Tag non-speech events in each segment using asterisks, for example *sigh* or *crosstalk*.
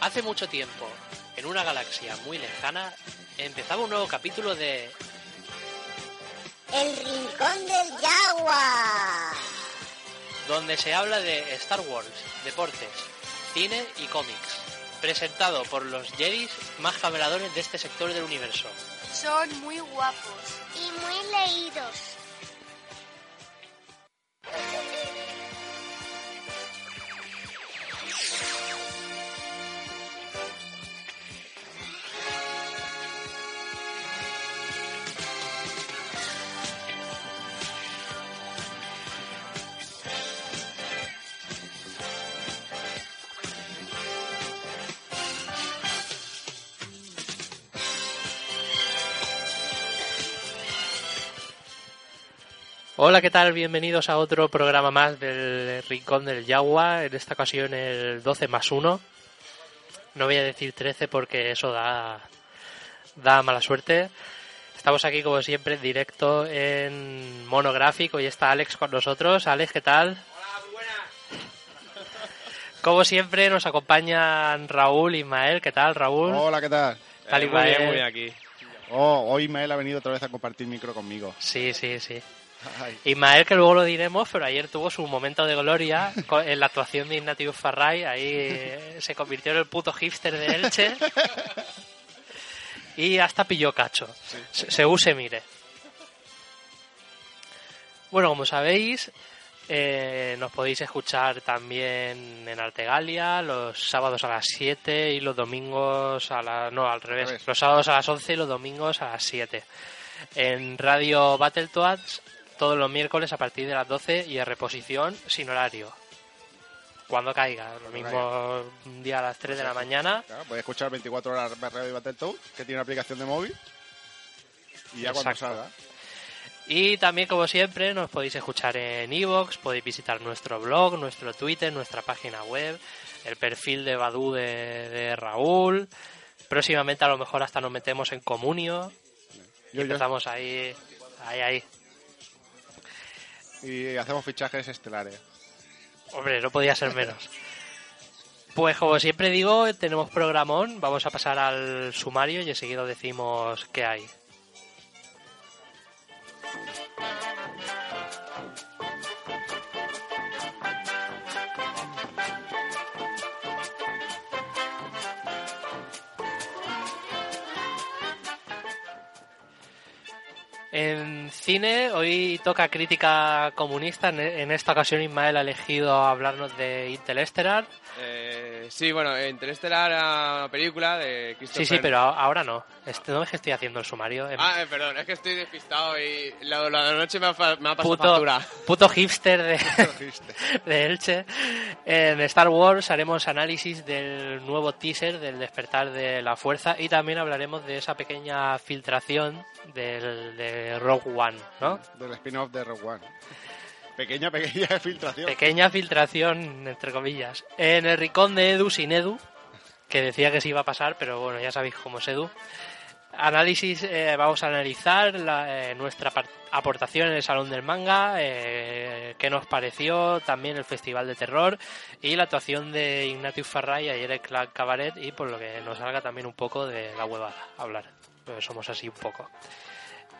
Hace mucho tiempo, en una galaxia muy lejana, empezaba un nuevo capítulo de El Rincón del Yagua. donde se habla de Star Wars, deportes, cine y cómics, presentado por los Jedis más cameradores de este sector del universo. Son muy guapos. Y muy leídos. Hola, ¿qué tal? Bienvenidos a otro programa más del Rincón del Yagua, en esta ocasión el 12 más 1. No voy a decir 13 porque eso da, da mala suerte. Estamos aquí como siempre en directo en monográfico y está Alex con nosotros. Alex, ¿qué tal? Hola, muy buenas. Como siempre nos acompañan Raúl y Ismael. ¿Qué tal, Raúl? Hola, ¿qué tal? Tal y Eh, muy bien, muy bien aquí. Oh, hoy Mael ha venido otra vez a compartir micro conmigo. Sí, sí, sí. Ismael, que luego lo diremos, pero ayer tuvo su momento de gloria en la actuación de Ignatius Farray. Ahí eh, se convirtió en el puto hipster de Elche. Y hasta pilló cacho. Se, según se mire. Bueno, como sabéis, eh, nos podéis escuchar también en Artegalia los sábados a las 7 y los domingos a la... No, al revés. revés. Los sábados a las 11 y los domingos a las 7. En Radio Battletoads todos los miércoles a partir de las 12 y en reposición sin horario. Cuando caiga. Lo mismo un día a las 3 de la mañana. claro, puedes escuchar 24 horas Radio Battletoads, que tiene una aplicación de móvil. Y ya cuando salga. Y también, como siempre, nos podéis escuchar en iVoox, podéis visitar nuestro blog, nuestro Twitter, nuestra página web, el perfil de Badu de, de Raúl. Próximamente, a lo mejor, hasta nos metemos en Comunio. Y Yo- yo- empezamos ahí, ahí, ahí. Y hacemos fichajes estelares. Hombre, no podía ser menos. Pues como siempre digo, tenemos programón, vamos a pasar al sumario y enseguida decimos qué hay. En cine, hoy toca crítica comunista. En, esta ocasión, Ismael ha elegido hablarnos de Interestelar. Eh, sí, bueno, Interestelar era una película de Sí, Christopher... sí, pero a- ahora no. Este, no es que estoy haciendo el sumario. En Ah, eh, perdón, es que estoy despistado y la, la noche me ha, me ha pasado puto, factura. puto hipster de, Triste. *laughs* de Elche. En Star Wars haremos análisis del nuevo teaser del despertar de la fuerza y también hablaremos de esa pequeña filtración del, de Rogue One, ¿no? Del spin-off de Rogue One. Pequeña, pequeña *laughs* filtración. Pequeña filtración, entre comillas. En el rincón de Edu sin Edu, que decía que se iba a pasar, pero bueno, ya sabéis cómo es Edu. Análisis, eh, vamos a analizar la- eh, nuestra aportación en el Salón del Manga, eh, qué nos pareció, también el Festival de Terror y la actuación de Ignatius Farray ayer en Clark Cabaret y por lo que nos salga también un poco de la huevada hablar, pues somos así un poco.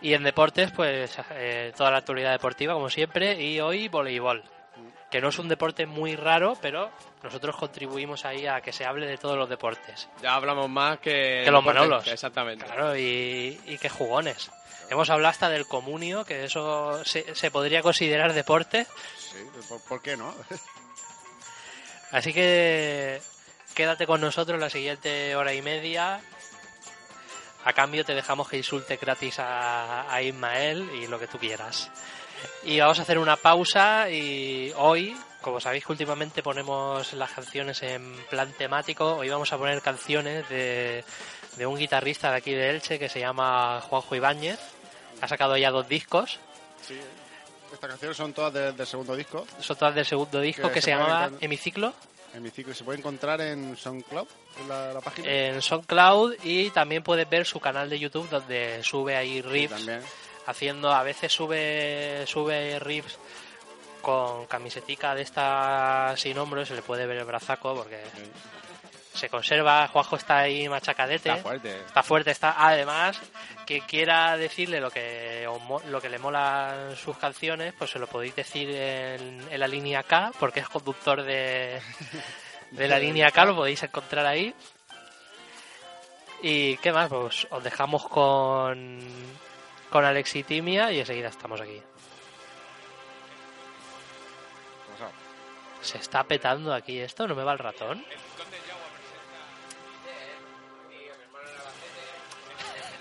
Y en deportes, pues eh, toda la actualidad deportiva, como siempre, y hoy voleibol. Que no es un deporte muy raro, pero nosotros contribuimos ahí a que se hable de todos los deportes. Ya hablamos más que... Que los Manolos. Exactamente. Claro, y, y qué jugones. Hemos hablado hasta del comunio, que eso se, se podría considerar deporte. Sí, ¿por, por qué no? Así que quédate con nosotros la siguiente hora y media. A cambio te dejamos que insulte gratis a, a Ismael y lo que tú quieras. Y vamos a hacer una pausa y hoy, como sabéis que últimamente ponemos las canciones en plan temático, hoy vamos a poner canciones de, de un guitarrista de aquí de Elche que se llama Juanjo Ibáñez. Ha sacado ya dos discos, Sí. Estas canciones son todas del, del segundo disco. son todas del segundo disco Que que, se se llamaba Hemiciclo. En mi ciclo. Se puede encontrar en SoundCloud, en la, la página. en SoundCloud y también puedes ver su canal de YouTube donde sube ahí riffs haciendo a veces sube sube riffs con camisetica de esta sin hombros se le puede ver el brazaco porque se conserva, Juanjo está ahí machacadete. Está fuerte. Está fuerte, está. Además, que quiera decirle lo que lo que le mola sus canciones, pues se lo podéis decir en, en la línea K, porque es conductor de, de la *laughs* línea K, lo podéis encontrar ahí. Y qué más, pues os dejamos con con Alex y Timia y enseguida estamos aquí. Se está petando aquí esto, no me va el ratón.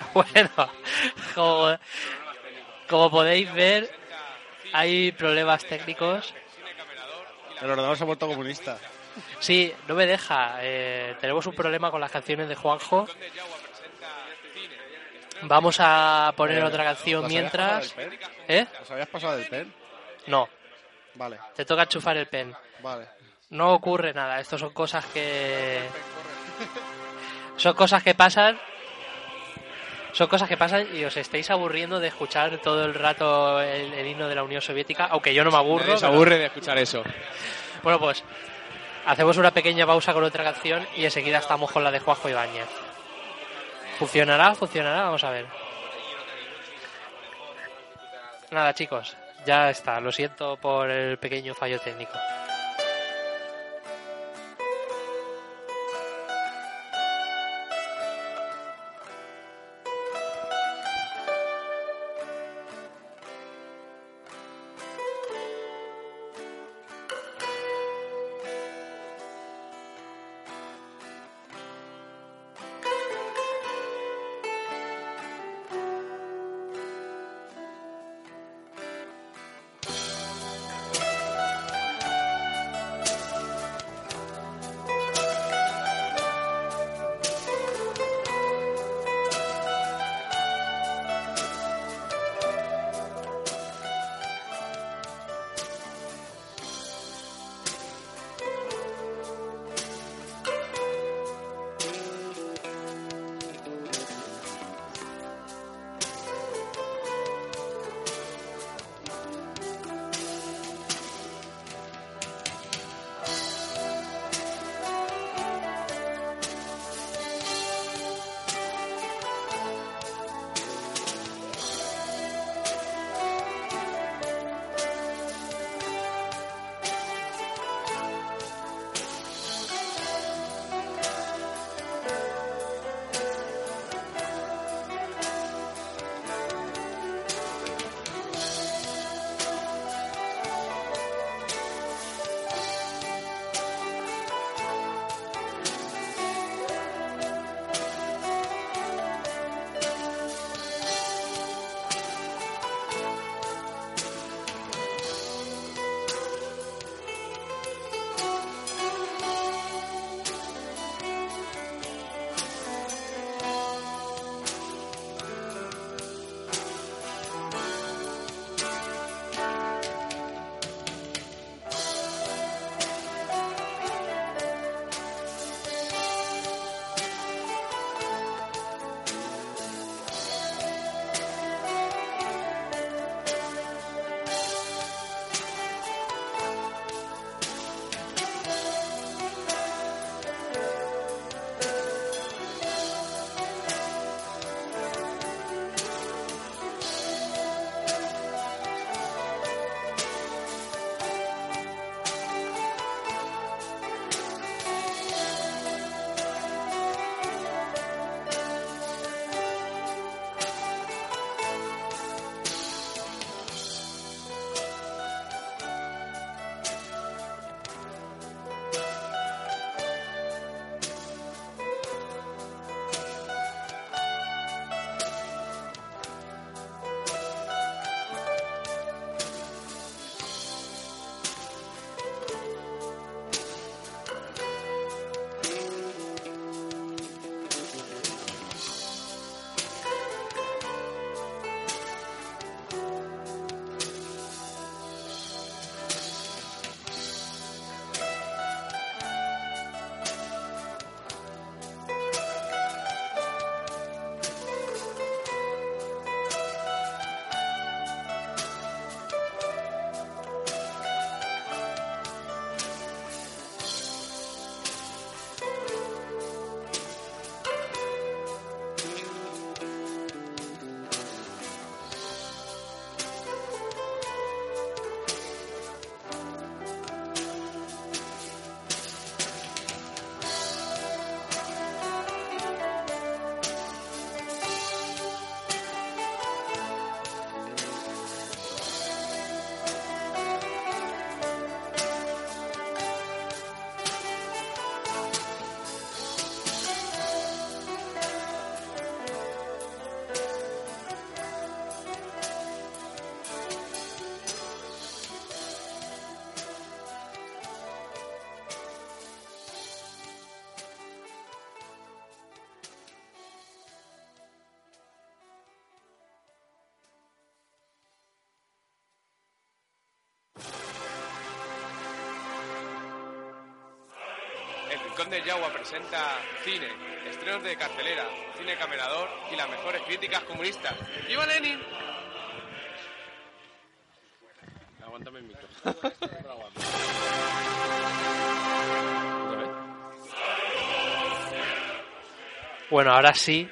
*laughs* Bueno, como, como podéis ver, hay problemas técnicos. El ordenador se ha vuelto comunista. Sí, no me deja. eh, tenemos un problema con las canciones de Juanjo. Vamos a poner Eh, otra canción ¿las habías mientras. pasado del pen? ¿Eh? ¿Os habías pasado del pen? No, Vale, te toca enchufar el pen. vale. No ocurre nada. Esto son cosas que. *laughs* Son cosas que pasan. Son cosas que pasan y os estáis aburriendo de escuchar todo el rato el, el himno de la Unión Soviética, aunque yo no me aburro. Nadie se pero- aburre de escuchar eso. Bueno, pues hacemos una pequeña pausa con otra canción y enseguida estamos con la de Juanjo Ibáñez. ¿Funcionará? ¿Funcionará? Vamos a ver. Nada, chicos, ya está. Lo siento por el pequeño fallo técnico. Del Yagua presenta cine, estrenos de cartelera, cine camerador y las mejores críticas comunistas. ¡Viva Lenin! Aguántame el micro. *laughs* Bueno, ahora sí,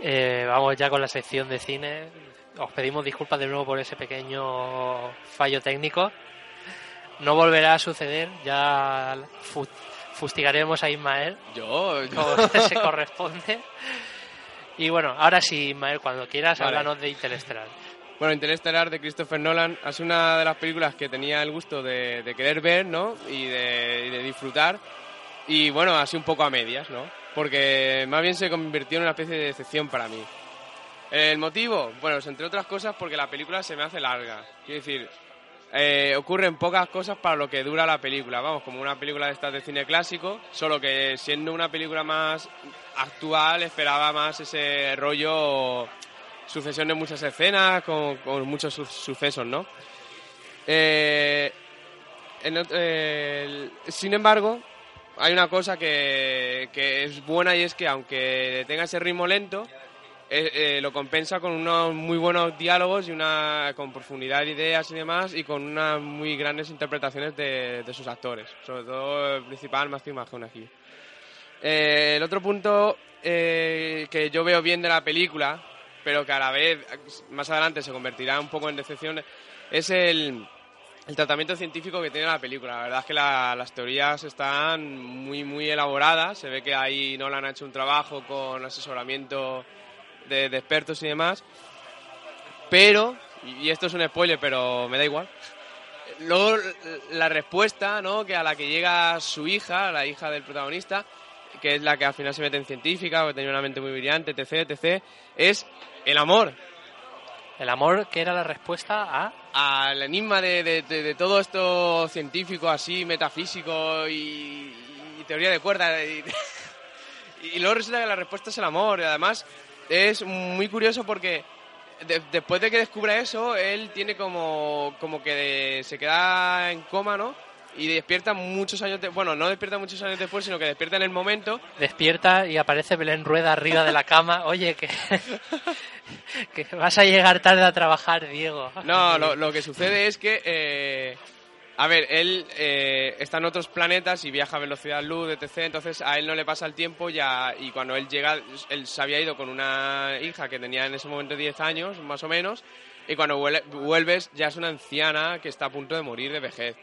eh, vamos ya con la sección de cine. Os pedimos disculpas de nuevo por ese pequeño fallo técnico. No volverá a suceder, ya fustigaremos a Ismael Yo, como se corresponde. Y bueno, ahora sí, Ismael, cuando quieras, Vale. háblanos de Interestelar. Bueno, Interestelar de Christopher Nolan es una de las películas que tenía el gusto de, de querer ver, ¿no? Y de, y de disfrutar. Y bueno, así un poco a medias, ¿no? Porque más bien se convirtió en una especie de decepción para mí. El motivo, bueno, pues entre otras cosas porque la película se me hace larga. Quiero decir, eh, ocurren pocas cosas para lo que dura la película. Vamos, como una película de estas de cine clásico, solo que siendo una película más actual esperaba más ese rollo sucesión de muchas escenas con, muchos su- sucesos, ¿no? Eh, eh, sin embargo, hay una cosa que, que es buena y es que aunque tenga ese ritmo lento, eh, eh, lo compensa con unos muy buenos diálogos y una con profundidad de ideas y demás y con unas muy grandes interpretaciones de, de sus actores, sobre todo el principal Matthew McConaughey. Eh, el otro punto eh, que yo veo bien de la película, pero que a la vez más adelante se convertirá un poco en decepción, es el, el tratamiento científico que tiene la película. La verdad es que la- las teorías están muy, muy elaboradas. Se ve que ahí Nolan ha hecho un trabajo con asesoramiento de, de expertos y demás. Pero, y esto es un spoiler, pero me da igual. Luego la respuesta, ¿no? Que a la que llega su hija, la hija del protagonista, que es la que al final se mete en científica, que tenía una mente muy brillante, etc, etc, es el amor. El amor, que era la respuesta a... Al enigma de, de- de- de todo esto científico así, metafísico y, y teoría de cuerdas. *laughs* Y, y luego resulta que la respuesta es el amor. Y además es muy curioso porque de- después de que descubra eso, él tiene como, como que se queda en coma, ¿no? Y despierta muchos años de- Bueno, no despierta muchos años después, sino que despierta en el momento Despierta y aparece Belén Rueda arriba de la cama. Oye, que, que vas a llegar tarde a trabajar, Diego. No, lo, lo que sucede es que, eh, a ver, él eh, está en otros planetas y viaja a velocidad luz, etc. Entonces a él no le pasa el tiempo ya, y cuando él llega, él se había ido con una hija que tenía en ese momento 10 años, más o menos, y cuando vuel- vuelves ya es una anciana que está a punto de morir de vejez.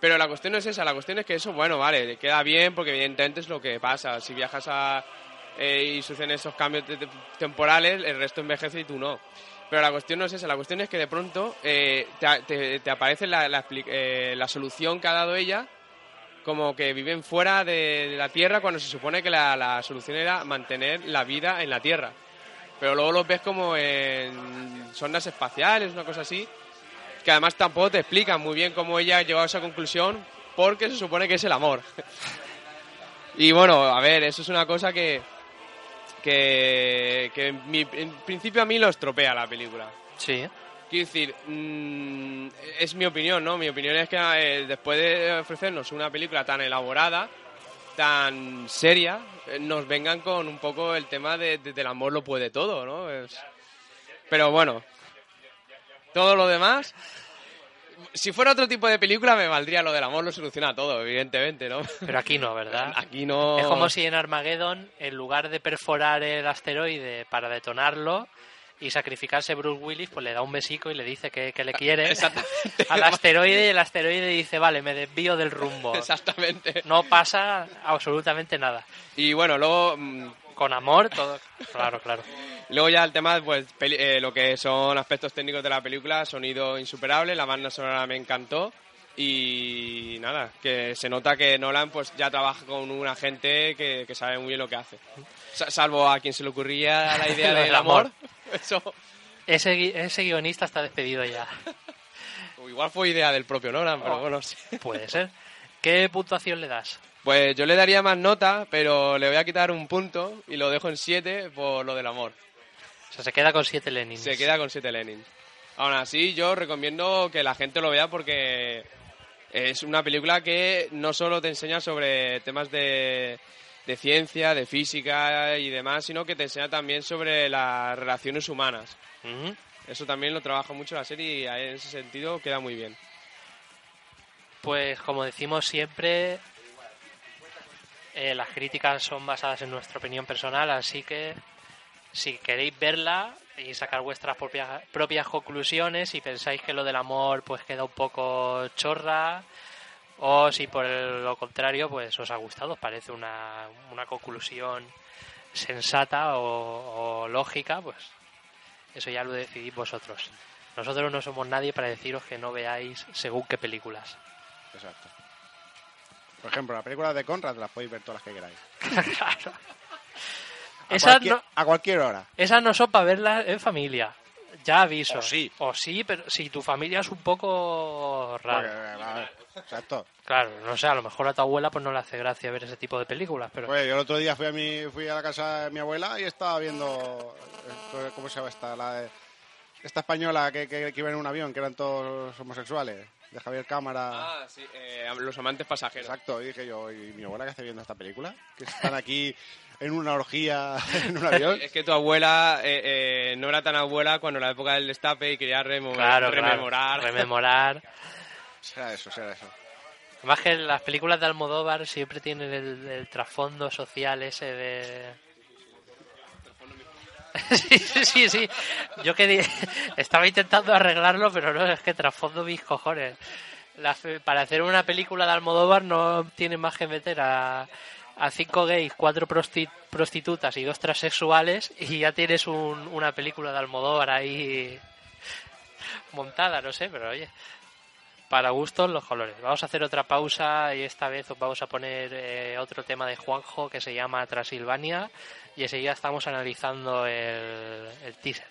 Pero la cuestión no es esa, la cuestión es que eso, bueno, vale, le queda bien porque evidentemente es lo que pasa. Si viajas a, eh, y suceden esos cambios te- te- temporales, el resto envejece y tú no. Pero la cuestión no es esa, la cuestión es que de pronto eh, te, te- te aparece la, la eh, la solución que ha dado ella, como que viven fuera de, de la Tierra cuando se supone que la, la solución era mantener la vida en la Tierra. Pero luego los ves como en sondas espaciales, una cosa así, que además tampoco te explican muy bien cómo ella ha llegado a esa conclusión, porque se supone que es el amor. *laughs* y bueno, a ver, eso es una cosa que, que, que en, mi- en principio a mí lo estropea la película. Sí. Quiero decir, mm, es mi opinión, ¿no? Mi opinión es que eh, después de ofrecernos una película tan elaborada, tan seria, eh, nos vengan con un poco el tema de, de- del amor lo puede todo, ¿no? Es- Pero bueno, todo lo demás... Si fuera otro tipo de película me valdría lo del amor lo soluciona todo, evidentemente, ¿no? Pero aquí no, ¿verdad? Aquí no... Es como si en Armageddon, en lugar de perforar el asteroide para detonarlo y sacrificarse Bruce Willis, pues le da un besico y le dice que, que le quiere *laughs* *laughs* al asteroide y el asteroide dice, vale, me desvío del rumbo. *laughs* Exactamente. No pasa absolutamente nada. Y bueno, luego... Con amor, todo. Claro, claro. *laughs* Luego ya el tema, pues peli- eh, lo que son aspectos técnicos de la película, sonido insuperable, la banda sonora me encantó y nada, que se nota que Nolan pues ya trabaja con una gente que, que sabe muy bien lo que hace. Sa- salvo a quien se le ocurría la idea *laughs* del amor, amor. *laughs* eso Ese, ese guionista está despedido ya. o igual fue idea del propio Nolan, pero Oh. bueno, sí. Puede ser. ¿Qué puntuación le das? Pues yo le daría más nota, pero le voy a quitar un punto y lo dejo en 7 por lo del amor. O sea, se queda con 7 Lenin. Se queda con 7 Lenin. Aún así, yo recomiendo que la gente lo vea porque Es una película que no solo te enseña sobre temas de, de ciencia, de física y demás, sino que te enseña también sobre las relaciones humanas. Eso también lo trabaja mucho la serie y en ese sentido queda muy bien. Pues como decimos siempre, eh, las críticas son basadas en nuestra opinión personal, así que si queréis verla y sacar vuestras propias, propias conclusiones y pensáis que lo del amor pues queda un poco chorra o si por lo contrario pues os ha gustado, os parece una, una conclusión sensata o, o lógica, pues eso ya lo decidís vosotros. Nosotros no somos nadie para deciros que no veáis según qué películas. Exacto. Por ejemplo, las películas de Conrad las podéis ver todas las que queráis. claro. A, Esas cualquier, no, a cualquier hora. esas no son para verlas en familia. Ya aviso. O sí. O sí, pero si tu familia es un poco rara. ver, exacto. Claro, no sé, a lo mejor a tu abuela pues no le hace gracia ver ese tipo de películas, pero... Pues yo el otro día fui a, mi, fui a la casa de mi abuela y estaba viendo. eh, ¿Cómo se llama esta? La de- esta española que, que, que iba en un avión, que eran todos homosexuales. De Javier Cámara. Ah, sí, eh, los amantes pasajeros. Exacto, y dije yo, ¿y mi abuela qué hace viendo esta película? Que están aquí en una orgía *laughs* en un avión. Es que tu abuela eh, eh, no era tan abuela cuando era la época del destape y quería remo- Claro, claro, rememorar. rememorar. *laughs* Será eso, será eso. Además que las películas de Almodóvar siempre tienen el, el trasfondo social ese de... *laughs* sí, sí, sí. Yo quería... *laughs* Estaba intentando arreglarlo, pero no, es que trasfondo mis cojones. La para hacer una película de Almodóvar no tiene más que meter a, cinco gays, cuatro prosti- prostitutas y dos transexuales y ya tienes un- una película de Almodóvar ahí montada, no sé, pero oye para gustos los colores. Vamos a hacer otra pausa y esta vez os vamos a poner eh, otro tema de Juanjo que se llama Transilvania y enseguida estamos analizando el, el teaser.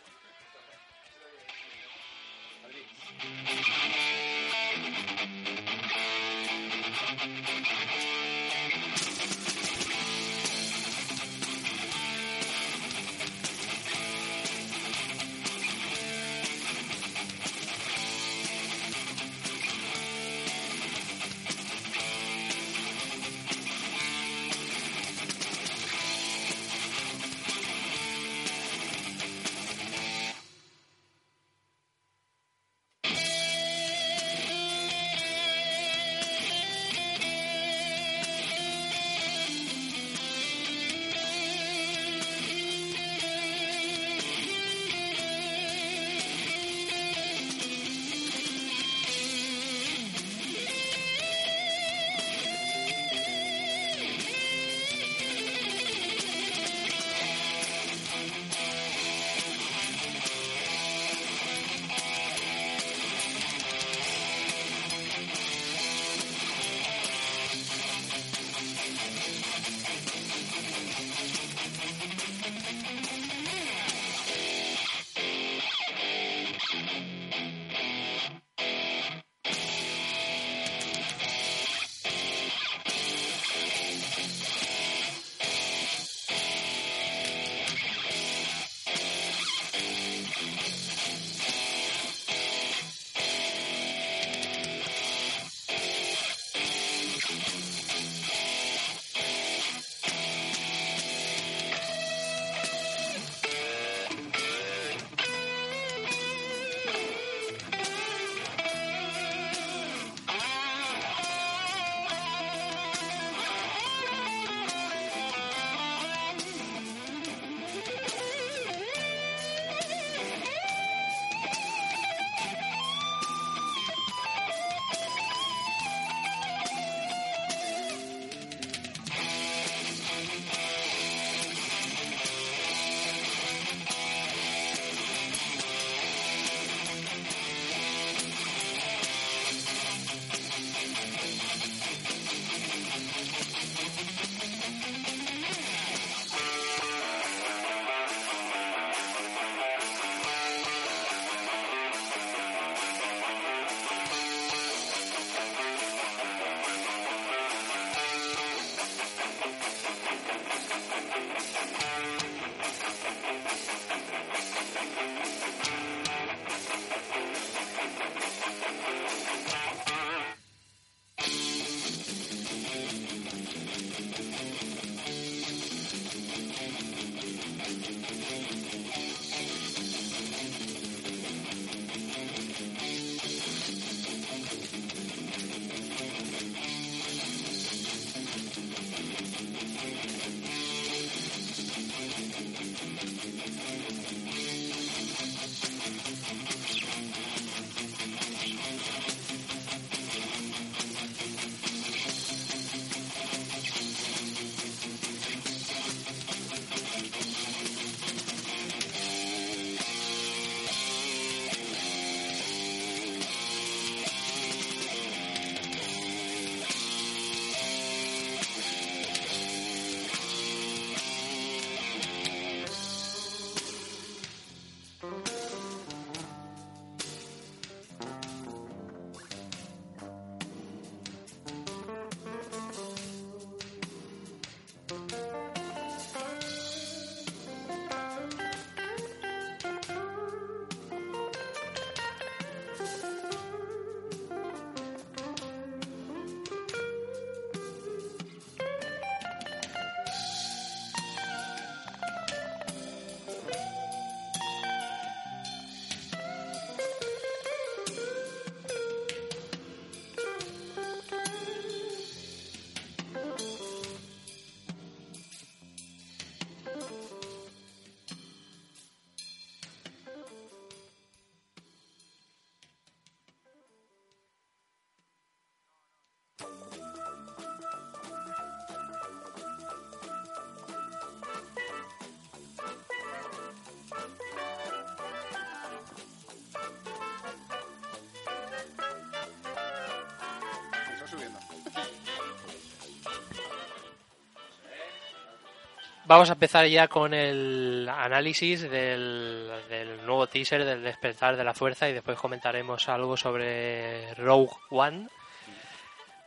Vamos a empezar ya con el análisis del, del nuevo teaser del despertar de la fuerza y después comentaremos algo sobre Rogue One.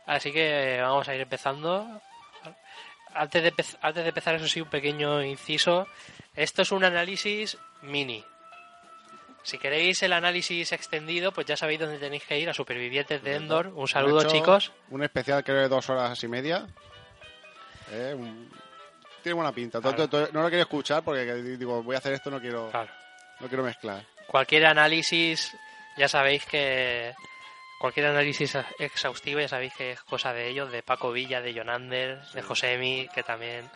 Así que vamos a ir empezando. Antes de, antes de empezar, eso sí, un pequeño inciso. Esto es un análisis mini. Si queréis el análisis extendido, pues ya sabéis dónde tenéis que ir a Supervivientes de Endor. Un saludo, chicos. Un especial creo de dos horas y media. Eh, un- Tiene buena pinta. Claro. No lo quiero escuchar porque digo, voy a hacer esto, no quiero, Claro. no quiero mezclar. cualquier análisis, ya sabéis que cualquier análisis exhaustivo, ya sabéis que es cosa de ellos, de Paco Villa, de Jonander, de Josemi, que también.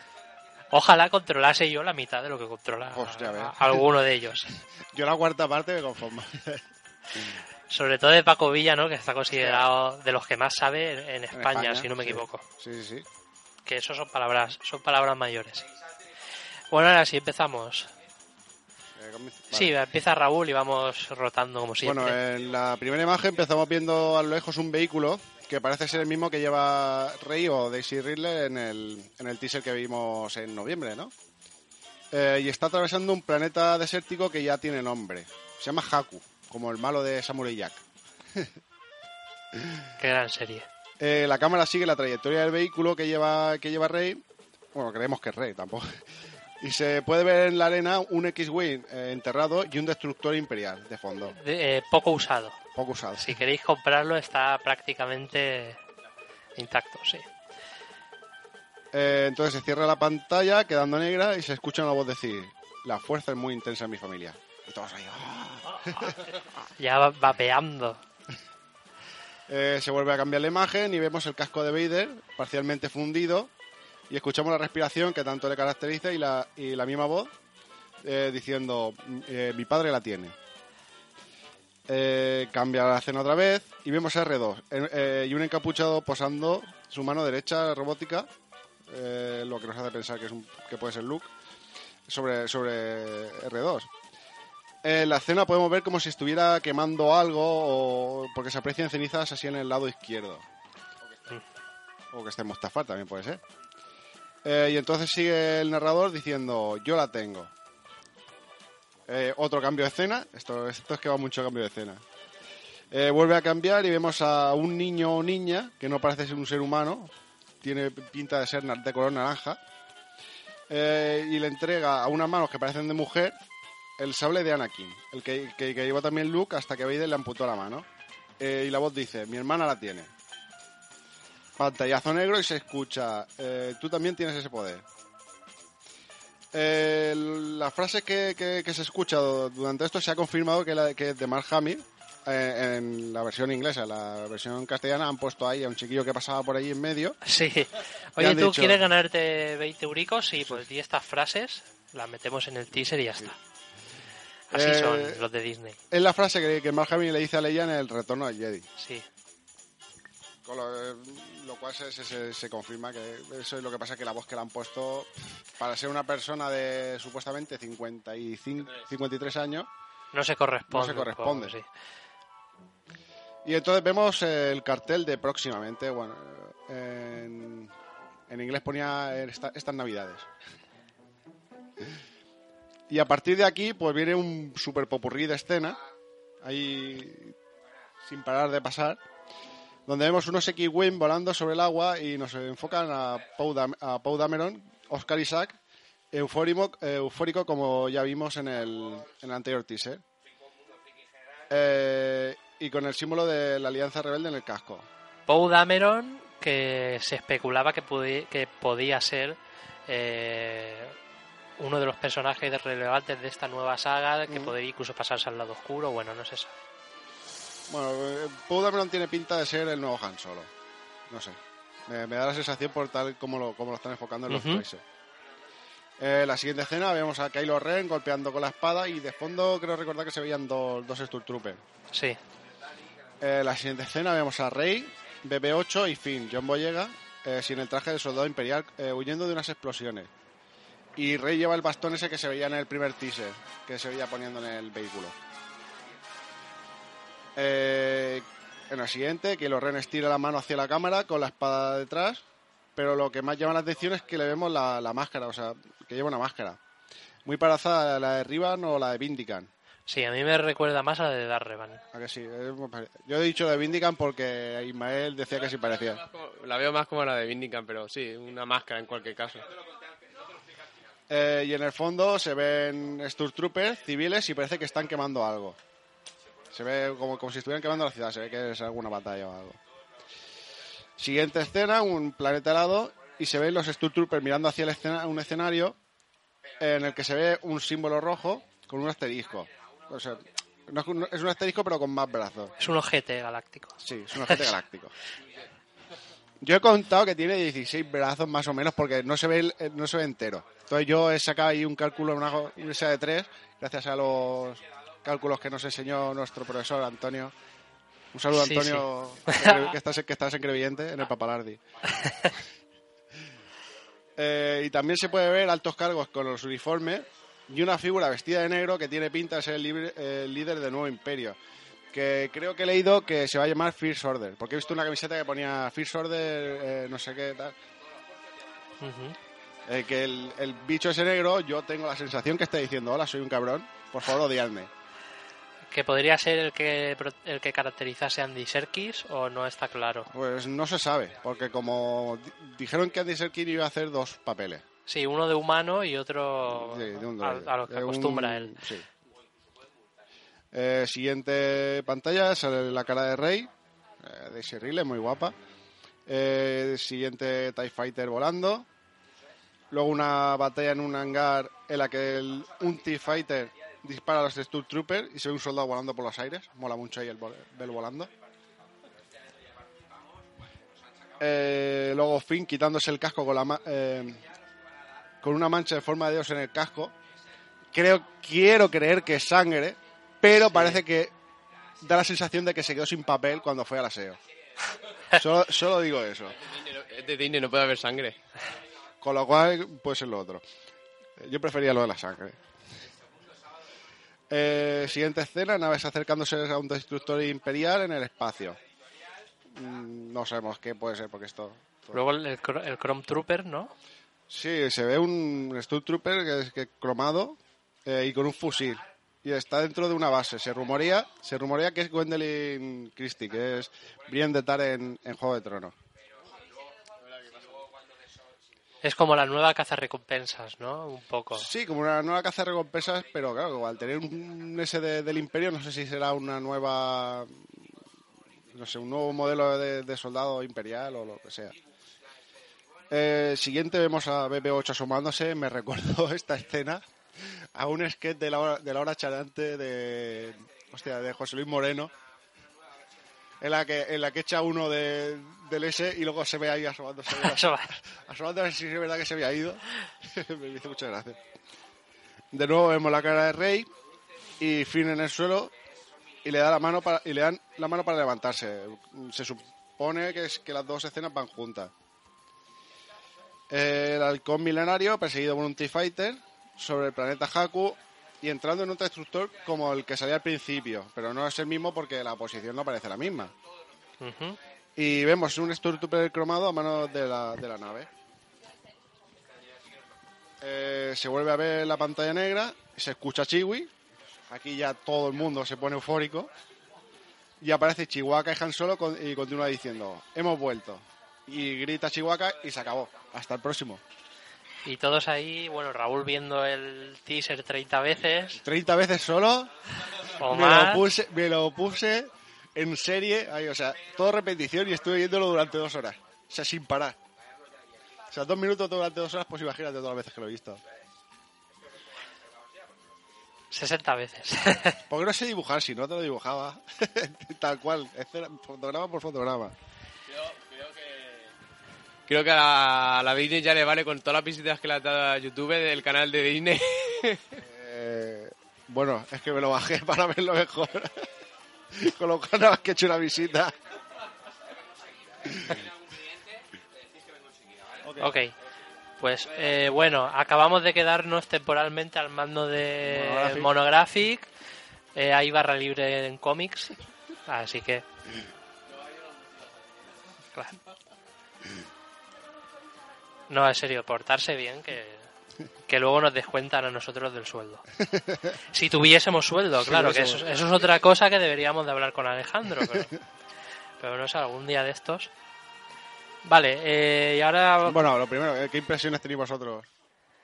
Ojalá controlase yo la mitad de lo que controla Pues ya ves. a- alguno de ellos. *laughs* Yo la cuarta parte me conformo. *laughs* Sobre todo de Paco Villa, ¿no? Que está considerado de los que más sabe en, en España, España, si no me sí. equivoco. Sí, sí, sí. Que eso son palabras, son palabras mayores. Bueno, ahora sí empezamos. Sí, empieza Raúl y vamos rotando como siempre. Bueno, en la primera imagen empezamos viendo a lo lejos un vehículo que parece ser el mismo que lleva Rey o Daisy Ridley en el, en el teaser que vimos en noviembre, ¿no? Eh, y está atravesando un planeta desértico que ya tiene nombre. Se llama Haku, como el malo de Samurai Jack. *laughs* Qué gran serie. Eh, la cámara sigue la trayectoria del vehículo que lleva, que lleva Rey. Bueno, creemos que es Rey tampoco. *laughs* Y se puede ver en la arena un X-Wing eh, enterrado y un destructor imperial de fondo. De- eh, poco usado. Poco usado. Si queréis comprarlo está prácticamente intacto, sí. Eh, entonces se cierra la pantalla quedando negra y se escucha una voz decir: La fuerza es muy intensa en mi familia. Y todos ahí. "Ah". *laughs* Ya va vapeando. Eh, se vuelve a cambiar la imagen y vemos el casco de Vader parcialmente fundido y escuchamos la respiración que tanto le caracteriza y la, y la misma voz eh, diciendo: eh, Mi padre la tiene. Cambia la escena otra vez y vemos a R2 eh, eh, y un encapuchado posando su mano derecha robótica, lo que nos hace pensar que, es un- que puede ser Luke, sobre, sobre R2. En la escena podemos ver como si estuviera quemando algo o porque se aprecian cenizas así en el lado izquierdo. O que esté en Mustafar también puede ser. Eh, y entonces sigue el narrador diciendo, yo la tengo. Eh, otro cambio de escena. Esto, esto es que va mucho cambio de escena. Eh, vuelve a cambiar y vemos a un niño o niña que no parece ser un ser humano. Tiene pinta de ser de color naranja. Eh, y le entrega a unas manos que parecen de mujer el sable de Anakin, el que, que, que llevó también Luke hasta que Vader le amputó la mano. Eh, y la voz dice, mi hermana la tiene. Pantallazo negro y se escucha, eh, tú también tienes ese poder. Eh, la frase que, que- que se escucha durante esto se ha confirmado que, la, que es de Mark Hamill. eh, en la versión inglesa, la versión castellana han puesto ahí a un chiquillo que pasaba por ahí en medio. Sí. ¿Qué Oye, ¿tú dicho? quieres ganarte 20 euricos? Sí, pues di estas frases, las metemos en el teaser y ya está. Así Eh, son los de Disney. Es la frase que, que Mark Hamill le dice a Leia en el retorno al Jedi. Sí. Con lo, lo cual se, se- se- confirma que eso es lo que pasa que la voz que le han puesto para ser una persona de supuestamente 55, 53 años No se corresponde. No se corresponde. sí. y entonces vemos el cartel de próximamente bueno en, en inglés ponía esta- estas navidades y a partir de aquí pues viene un super popurrí de escena ahí sin parar de pasar donde vemos unos X-Wing volando sobre el agua y nos enfocan a Dam- a Poe Dameron, Oscar Isaac, eufórico, eufórico como ya vimos en el, en el anterior teaser. Eh, y con el símbolo de la Alianza Rebelde en el casco. Poe Dameron, que se especulaba que podía ser eh, uno de los personajes relevantes de esta nueva saga, que podría incluso pasarse al lado oscuro, bueno, no sé. eso. Bueno, eh, Poe Dameron tiene pinta de ser el nuevo Han Solo. No sé. Me, me da la sensación por tal como lo, como lo están enfocando en los trailers. Eh, la siguiente escena vemos a Kylo Ren golpeando con la espada y de fondo creo recordar que se veían dos, dos Stormtroopers. Sí, Eh, la siguiente escena vemos a Rey, BB-8 y Finn, John Boyega, eh, sin el traje de soldado imperial, eh, huyendo de unas explosiones. Y Rey lleva el bastón ese que se veía en el primer teaser, que se veía poniendo en el vehículo. Eh, en la siguiente, que Ren estira la mano hacia la cámara con la espada detrás, pero lo que más llama la atención es que le vemos la, la máscara, o sea, que lleva una máscara. Muy parecida a la de Rivan o la de Vindican. Sí, a mí me recuerda más a la de Darrevan. ¿A que sí? Yo he dicho la de Vindican porque Ismael decía que sí parecía. La veo más como la de Vindican, pero sí, una máscara en cualquier caso. Eh, y en el fondo se ven Stormtroopers civiles y parece que están quemando algo. Se ve como, como si estuvieran quemando la ciudad, se ve que es alguna batalla o algo. Siguiente escena, un planeta helado y se ven los Stormtroopers mirando hacia el escena- un escenario en el que se ve un símbolo rojo con un asterisco. O sea, no es un- asterisco pero con más brazos. Es un ojete galáctico. Sí, es un agente galáctico. *laughs* Yo he contado que tiene 16 brazos más o menos porque no se ve eh, no se ve entero. Entonces yo he sacado ahí un cálculo en una universidad de tres gracias a los cálculos que nos enseñó nuestro profesor Antonio. Un saludo Sí, Antonio, que, *laughs* que estás, que estás en Crevillente, en el Papalardi. *laughs* Eh, y también se puede ver altos cargos con los uniformes y una figura vestida de negro que tiene pinta de ser el, libre- el líder del nuevo imperio. Que creo que he leído que se va a llamar First Order, porque he visto una camiseta que ponía First Order, eh, no sé qué tal. Eh, que el, el bicho ese negro, yo tengo la sensación que está diciendo, hola, soy un cabrón, por favor, odiadme. Que podría ser el que, el que caracterizase a Andy Serkis o no está claro. Pues no se sabe, porque como di- dijeron que Andy Serkis iba a hacer dos papeles. Sí, uno de humano y otro Sí, de un a, lo que un- acostumbra él. sí. Eh, siguiente pantalla, sale la cara de Rey, eh, de Riley, muy guapa. Eh, siguiente TIE Fighter volando. Luego una batalla en un hangar en la que un TIE Fighter dispara a los Stormtroopers y se ve un soldado volando por los aires. Mola mucho ahí el, el volando. Eh, luego Finn quitándose el casco con la eh, con una mancha de forma de Dios en el casco. Creo, quiero creer que es sangre, pero parece que da la sensación de que se quedó sin papel cuando fue al aseo. Solo, solo digo eso. Es de Disney, no puede haber sangre. Con lo cual, puede ser lo otro. Eh, Yo prefería lo de la sangre. Eh, siguiente escena, naves acercándose a un destructor imperial en el espacio. Mm, No sabemos qué puede ser porque esto... Luego el, el, el Chrome Trooper, ¿no? Sí, se ve un Stormtrooper que es que cromado eh, y con un fusil. Y está dentro de una base. Se rumorea, se rumorea que es Gwendolyn Christie, que es Brienne de Tar en, en Juego de Tronos. Es como la nueva caza recompensas, ¿no? Un poco. Sí, como una nueva caza recompensas, pero claro, al tener un ese de- del Imperio, no sé si será una nueva. No sé, un nuevo modelo de, de soldado imperial o lo que sea. Eh, siguiente vemos a BP8 asomándose. Me *laughs* recuerdo esta escena a un sketch de la hora, de la hora charante de. Hostia, de José Luis Moreno. En la que, en la que echa uno de, del S y luego se ve ahí asomándose. Eso va. Asomando a ver si es verdad que se había ido. *laughs* Me hizo mucha gracia. De nuevo vemos la cara de Rey y Finn en el suelo y le da la mano para, y le dan la mano para levantarse. Se supone que es que las dos escenas van juntas. El halcón milenario perseguido por un T-Fighter sobre el planeta Haku y entrando en un destructor como el que salía al principio, pero no es el mismo porque la posición no parece la misma. Y vemos un Stormtrooper cromado a mano de la, de la nave. Eh, se vuelve a ver la pantalla negra, se escucha Chiwi. Aquí ya todo el mundo se pone eufórico. Y aparece Chihuahua y Han Solo con- y continúa diciendo, hemos vuelto. Y grita Chihuahua y se acabó. Hasta el próximo. Y todos ahí, bueno, Raúl viendo el teaser 30 veces 30 veces solo. o me, más. lo puse, me lo puse en serie, ahí, o sea, todo repetición y estuve viéndolo durante dos horas. O sea, sin parar. O sea, dos minutos durante dos horas, pues imagínate todas las veces que lo he visto. 60 veces. *laughs* Porque no sé dibujar, si no te lo dibujaba. *laughs* Tal cual, fotograma por fotograma. Creo que a la, a la Disney ya le vale con todas las visitas que le ha dado a YouTube del canal de Disney. Eh, bueno, es que me lo bajé para verlo mejor. *laughs* Con lo cual nada más que he hecho una visita. ok. Pues eh, bueno, acabamos de quedarnos temporalmente al mando de Monographic. Monographic. Eh, hay barra libre en cómics. Así que. Claro. No, en serio, portarse bien, que, que luego nos descuentan a nosotros del sueldo. Si tuviésemos sueldo, claro, que eso, eso es otra cosa que deberíamos de hablar con Alejandro, pero, pero no sé, algún día de estos. Vale, eh, y ahora... Bueno, lo primero, eh, ¿qué impresiones tenéis vosotros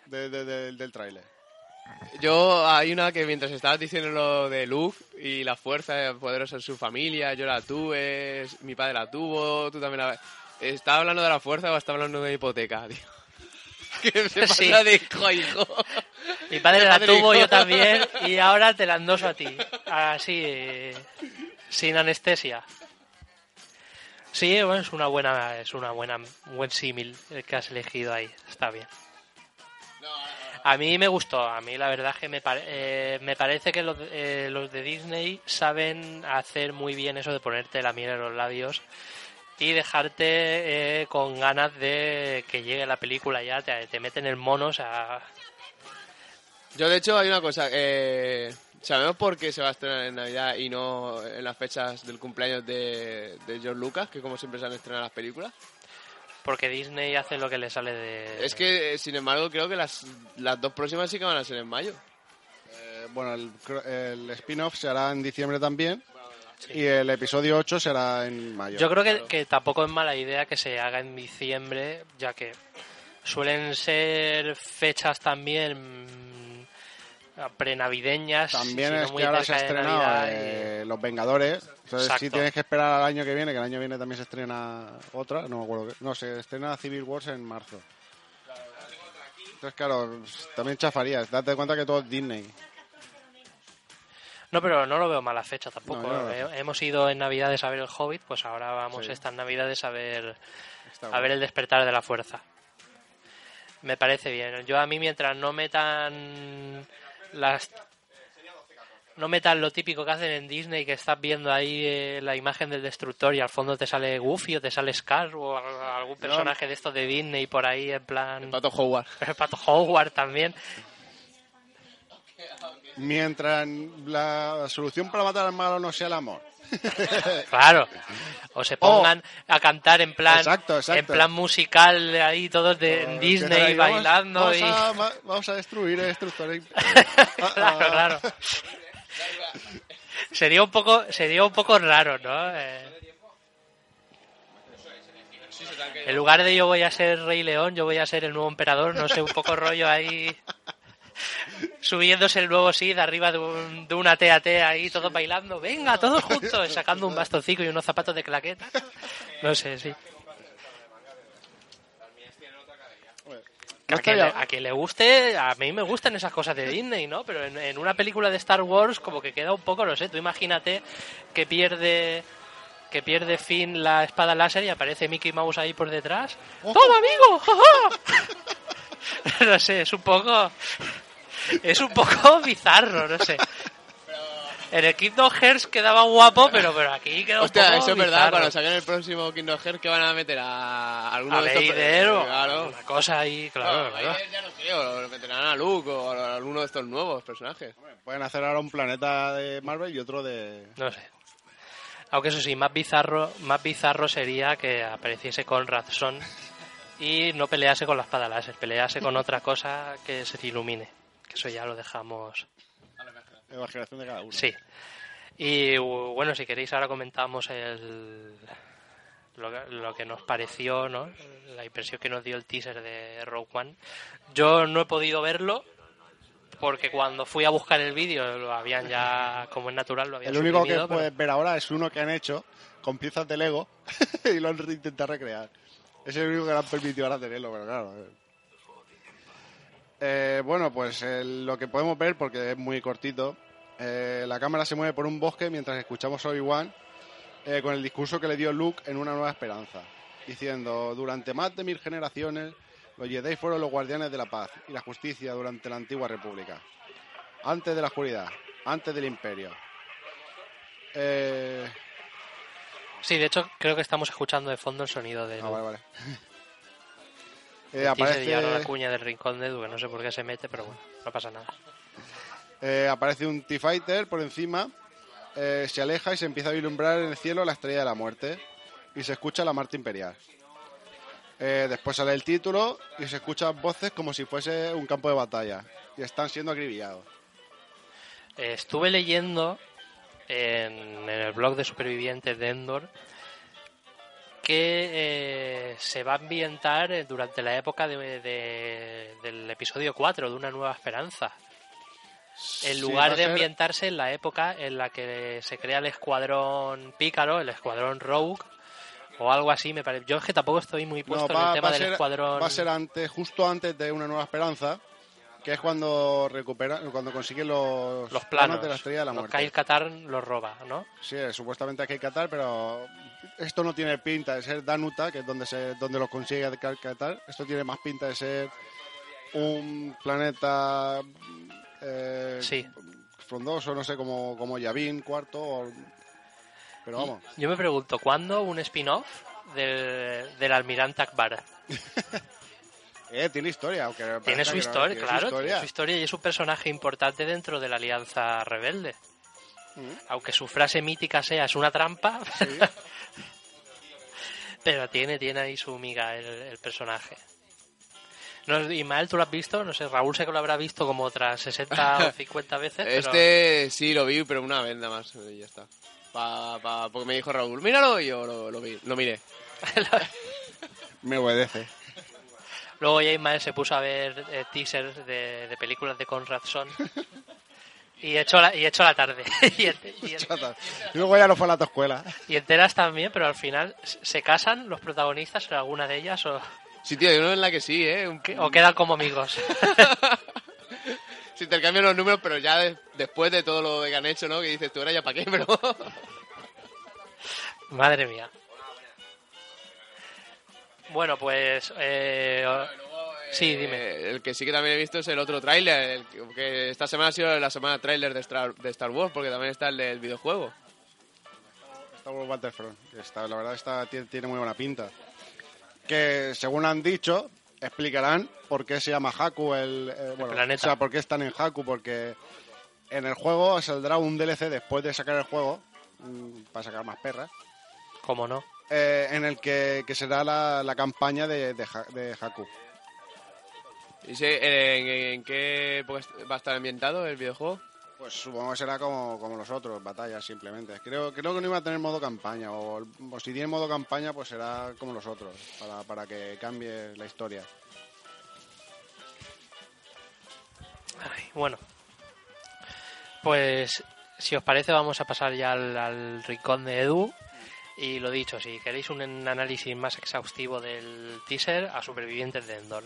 de- de- de- del tráiler? Yo hay una que mientras estabas diciendo lo de Luz y la fuerza poderosa en su familia, yo la tuve, mi padre la tuvo, tú también la... ¿Estaba hablando de la fuerza o estaba hablando de hipoteca, tío? *laughs* Que se *laughs* pasa Sí. de hijo a hijo. Mi padre la tuvo, yo también, y *laughs* ahora te la endoso a ti. Así, eh, sin anestesia. Sí, bueno, es una buena, es una buena, un buen símil el que has elegido ahí. Está bien. A mí me gustó, a mí la verdad que me, pare- eh, me parece que los, eh, los de Disney saben hacer muy bien eso de ponerte la miel en los labios y dejarte eh, con ganas de que llegue la película ya, te, te meten el mono, o sea, Yo, de hecho, hay una cosa. Eh, ¿Sabemos por qué se va a estrenar en Navidad y no en las fechas del cumpleaños de, de George Lucas, que como siempre se han estrenado las películas? porque Disney hace lo que le sale de... Es que, eh, sin embargo, creo que las, las dos próximas sí que van a ser en mayo. Eh, bueno, el, cro- el spin-off se hará en diciembre también y el episodio 8 será en mayo. Yo creo que, que tampoco es mala idea que se haga en diciembre, ya que suelen ser fechas también mm, prenavideñas. También si no es muy que ahora se ha estrenado y- eh, Los Vengadores. Entonces, si Exacto. tienes que esperar al año que viene, que el año que viene también se estrena otra, no me acuerdo. qué- No, se estrena Civil Wars en marzo. Entonces, claro, también chafarías. Date cuenta que todo es Disney. No, pero no lo veo mala fecha tampoco. No, no Eh, Hemos ido en Navidades a ver el Hobbit, pues ahora vamos Sí. estas Navidades a ver a ver el despertar de la fuerza. Me parece bien. Yo a mí mientras no metan las no metan lo típico que hacen en Disney que estás viendo ahí eh, la imagen del destructor y al fondo te sale Goofy o te sale Scar o algún personaje de estos de Disney por ahí en plan Pato Howard. *laughs* el Pato Howard también. Mientras la solución para matar al malo no sea el amor. *laughs* Claro. O se pongan a cantar en plan Oh. Exacto, exacto. en plan musical ahí todos de en Eh, Disney vamos- bailando vamos y A, va- vamos a destruir el destructor. *laughs* claro, claro. Sería un poco, sería un poco raro, ¿no? Eh, en lugar de yo voy a ser Rey León, yo voy a ser el nuevo emperador, no sé, un poco rollo ahí subiéndose el nuevo Sid arriba de, un, de una TAT ahí, todos bailando, venga, todos juntos, sacando un bastoncito y unos zapatos de claqueta. No sé, sí. A quien, le, a quien le guste, a mí me gustan esas cosas de Disney, ¿no? Pero en, en una película de Star Wars como que queda un poco, no sé, tú imagínate que pierde que pierde Finn la espada láser y aparece Mickey Mouse ahí por detrás. ¡Toma, amigo! ¡Ja, *laughs* ja! no sé, es un poco es un poco *laughs* bizarro, no sé. En el Kingdom Hearts quedaba guapo, pero, pero aquí queda un Hostia, poco eso es verdad. bizarro. Cuando saquen el próximo Kingdom Hearts, que van a meter a alguno A de estos. Vader o Claro. una cosa ahí, claro, claro. Vader ya no creo, lo meterán a Luke o a alguno de estos nuevos personajes. Pueden hacer ahora un planeta de Marvel y otro de... No sé. Aunque eso sí, más bizarro, más bizarro sería que apareciese con razón y no pelease con la espada láser, pelease con otra cosa que se te ilumine. Que eso ya lo dejamos. imaginación de cada uno. Sí. Y bueno, si queréis ahora comentamos el lo, que- lo que nos pareció, ¿no? La impresión que nos dio el teaser de Rogue One. Yo no he podido verlo porque cuando fui a buscar el vídeo lo habían ya, como es natural, lo habían El único que pero- puedes ver ahora es uno que han hecho con piezas de Lego *laughs* y lo han intentado recrear. Es el único que le han permitido ahora tenerlo, pero claro. Eh. Bueno, pues eh, lo que podemos ver, porque es muy cortito, eh, la cámara se mueve por un bosque mientras escuchamos a Obi-Wan eh, con el discurso que le dio Luke en Una Nueva Esperanza, diciendo, durante más de mil generaciones, los Jedi fueron los guardianes de la paz y la justicia durante la antigua república, antes de la oscuridad, antes del imperio. Sí, de hecho creo que estamos escuchando de fondo el sonido de ah, vale, vale. Eh, y aparece, la cuña del rincón de no sé por qué se mete, pero bueno, no pasa nada. eh, aparece un T-Fighter por encima, eh, se aleja y se empieza a vislumbrar en el cielo la estrella de la muerte y se escucha la marcha imperial. Eh, después sale el título y se escuchan voces como si fuese un campo de batalla. Y están siendo acribillados. Estuve leyendo en, en el blog de supervivientes de Endor que eh, se va a ambientar eh, durante la época de- de- del episodio 4 de Una Nueva Esperanza. En lugar de ser- ambientarse en la época en la que se crea el escuadrón Pícaro, el escuadrón Rogue o algo así, me parece. Yo es que tampoco estoy muy puesto No, en el tema del ser, escuadrón. va a ser antes, justo antes de Una Nueva Esperanza, que es cuando recupera, cuando consiguen los, los planos. de la Estrella de la los Muerte. Kyle Katarn los roba, ¿no? Sí, eh, supuestamente aquí hay Qatar, pero esto no tiene pinta de ser Danuta, que es donde se donde lo consigue Qa- Qatar. Esto tiene más pinta de ser un planeta eh, Sí. frondoso, no sé, como, como Yavin, cuarto, o- pero vamos. Yo me pregunto, ¿cuándo un spin-off del, del almirante Akbar? *laughs* Eh, tiene historia, aunque Tiene su que no, historia, tiene claro, su tiene historia. su historia y es un personaje importante dentro de la Alianza Rebelde. Mm. Aunque su frase mítica sea es una trampa, Sí. *laughs* pero tiene, tiene ahí su miga el, el personaje. No, Ismael, ¿tú lo has visto? No sé, Raúl sé que lo habrá visto como otras 60 *laughs* o 50 veces. pero- Este sí lo vi, pero una vez nada más. Y ya está. Pa, pa- porque me dijo Raúl, míralo, y yo lo, lo vi, lo miré. *laughs* Me obedece. Luego ya Ismael se puso a ver eh, teasers de, de películas de Conrad Son. *laughs* Y echó la, y *laughs* echó la tarde. y, luego ya no fue a la autoescuela. y enteras también, pero al final se casan los protagonistas en alguna de ellas o, Sí, tío, hay uno en la que sí, ¿eh? Un- o quedan como amigos. *laughs* Se intercambian los números, pero ya de- después de todo lo que han hecho, ¿no? Que dices, tú ahora ya para qué, pero... Madre mía. Bueno, pues... eh, sí, dime. Eh, el que sí que también he visto es el otro tráiler, el que- esta semana ha sido la semana tráiler de Star, de Star Wars, porque también está el del videojuego. Star Wars Battlefront. que Está, la verdad está, tiene, tiene muy buena pinta. Que según han dicho, explicarán por qué se llama Haku el, eh, bueno, planeta. O sea, por qué están en Haku, porque en el juego saldrá un DLC después de sacar el juego, mm, para sacar más perras, ¿Cómo no? Eh, en el que, que será la, la campaña de, de, de Haku. ¿Y sé, eh, en, en qué est- va a estar ambientado el videojuego? Pues supongo que será como, como los otros, batallas simplemente. Creo, creo que no iba a tener modo campaña, o, o si tiene modo campaña, pues será como los otros, para, para que cambie la historia. Ay, bueno. Pues si os parece vamos a pasar ya al, al rincón de Edu. Y lo dicho, si queréis un análisis más exhaustivo del teaser, a Supervivientes de Endor.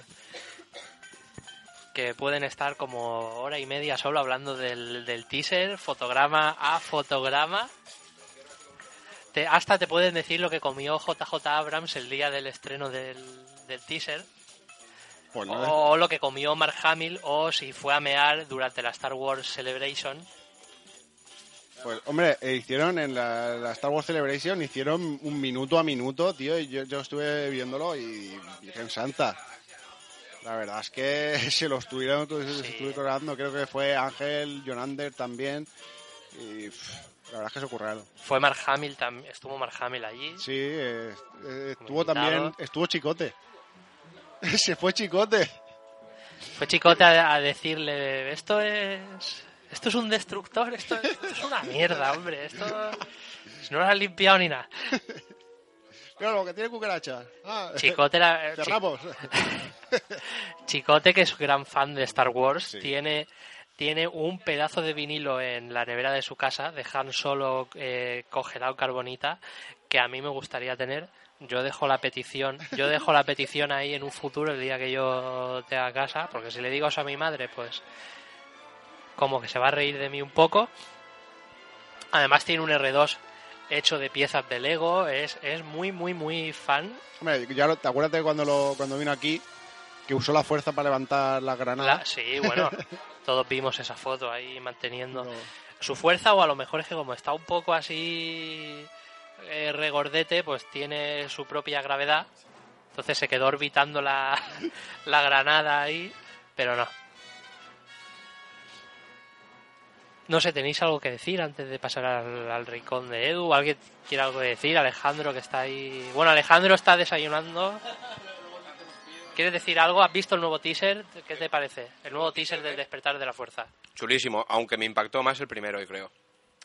Que pueden estar como hora y media solo hablando del, del teaser, fotograma a fotograma. Te- hasta te pueden decir lo que comió JJ Abrams el día del estreno del, del teaser. Pues no, O lo que comió Mark Hamill, o si fue a mear durante la Star Wars Celebration. Pues, hombre, eh, hicieron en la, la Star Wars Celebration, hicieron un minuto a minuto, tío, y yo, yo estuve viéndolo y Virgen Santa. La verdad es que *laughs* se lo estuvieron, se Sí. estuve tocando, creo que fue Ángel, Jonander también, y pff, la verdad es que se curraron. Fue Mark Hamill, tam- estuvo Mark Hamill allí. Sí, eh, eh, estuvo también, estuvo Chicote. *laughs* se fue Chicote. Fue Chicote a, a decirle, esto es... Esto es un destructor, esto, esto es una mierda, hombre. Esto no lo has limpiado ni nada. Lo que tiene cucaracha. Ah, Chicote, era, Chi- cerramos. *laughs* Chicote, que es gran fan de Star Wars, Sí. tiene, tiene un pedazo de vinilo en la nevera de su casa, de Han Solo eh, congelado carbonita, que a mí me gustaría tener. Yo dejo la petición, yo dejo la petición ahí en un futuro el día que yo tenga casa, porque si le digo eso a mi madre, pues como que se va a reír de mí un poco. Además tiene un R2 hecho de piezas de Lego, es, es muy, muy, muy fan. Hombre, ya lo- te acuerdas de cuando, lo, cuando vino aquí, que usó la fuerza para levantar la granada. La- sí, bueno, *laughs* todos vimos esa foto ahí manteniendo No. su fuerza o a lo mejor es que como está un poco así eh, regordete, pues tiene su propia gravedad. Entonces se quedó orbitando la, *laughs* la granada ahí, pero no. No sé, ¿tenéis algo que decir antes de pasar al, al rincón de Edu? ¿Alguien quiere algo que decir? Alejandro que está ahí... Bueno, Alejandro está desayunando. ¿Quieres decir algo? ¿Has visto el nuevo teaser? ¿Qué te parece? El nuevo teaser del despertar de la fuerza. Chulísimo, aunque me impactó más el primero, yo creo.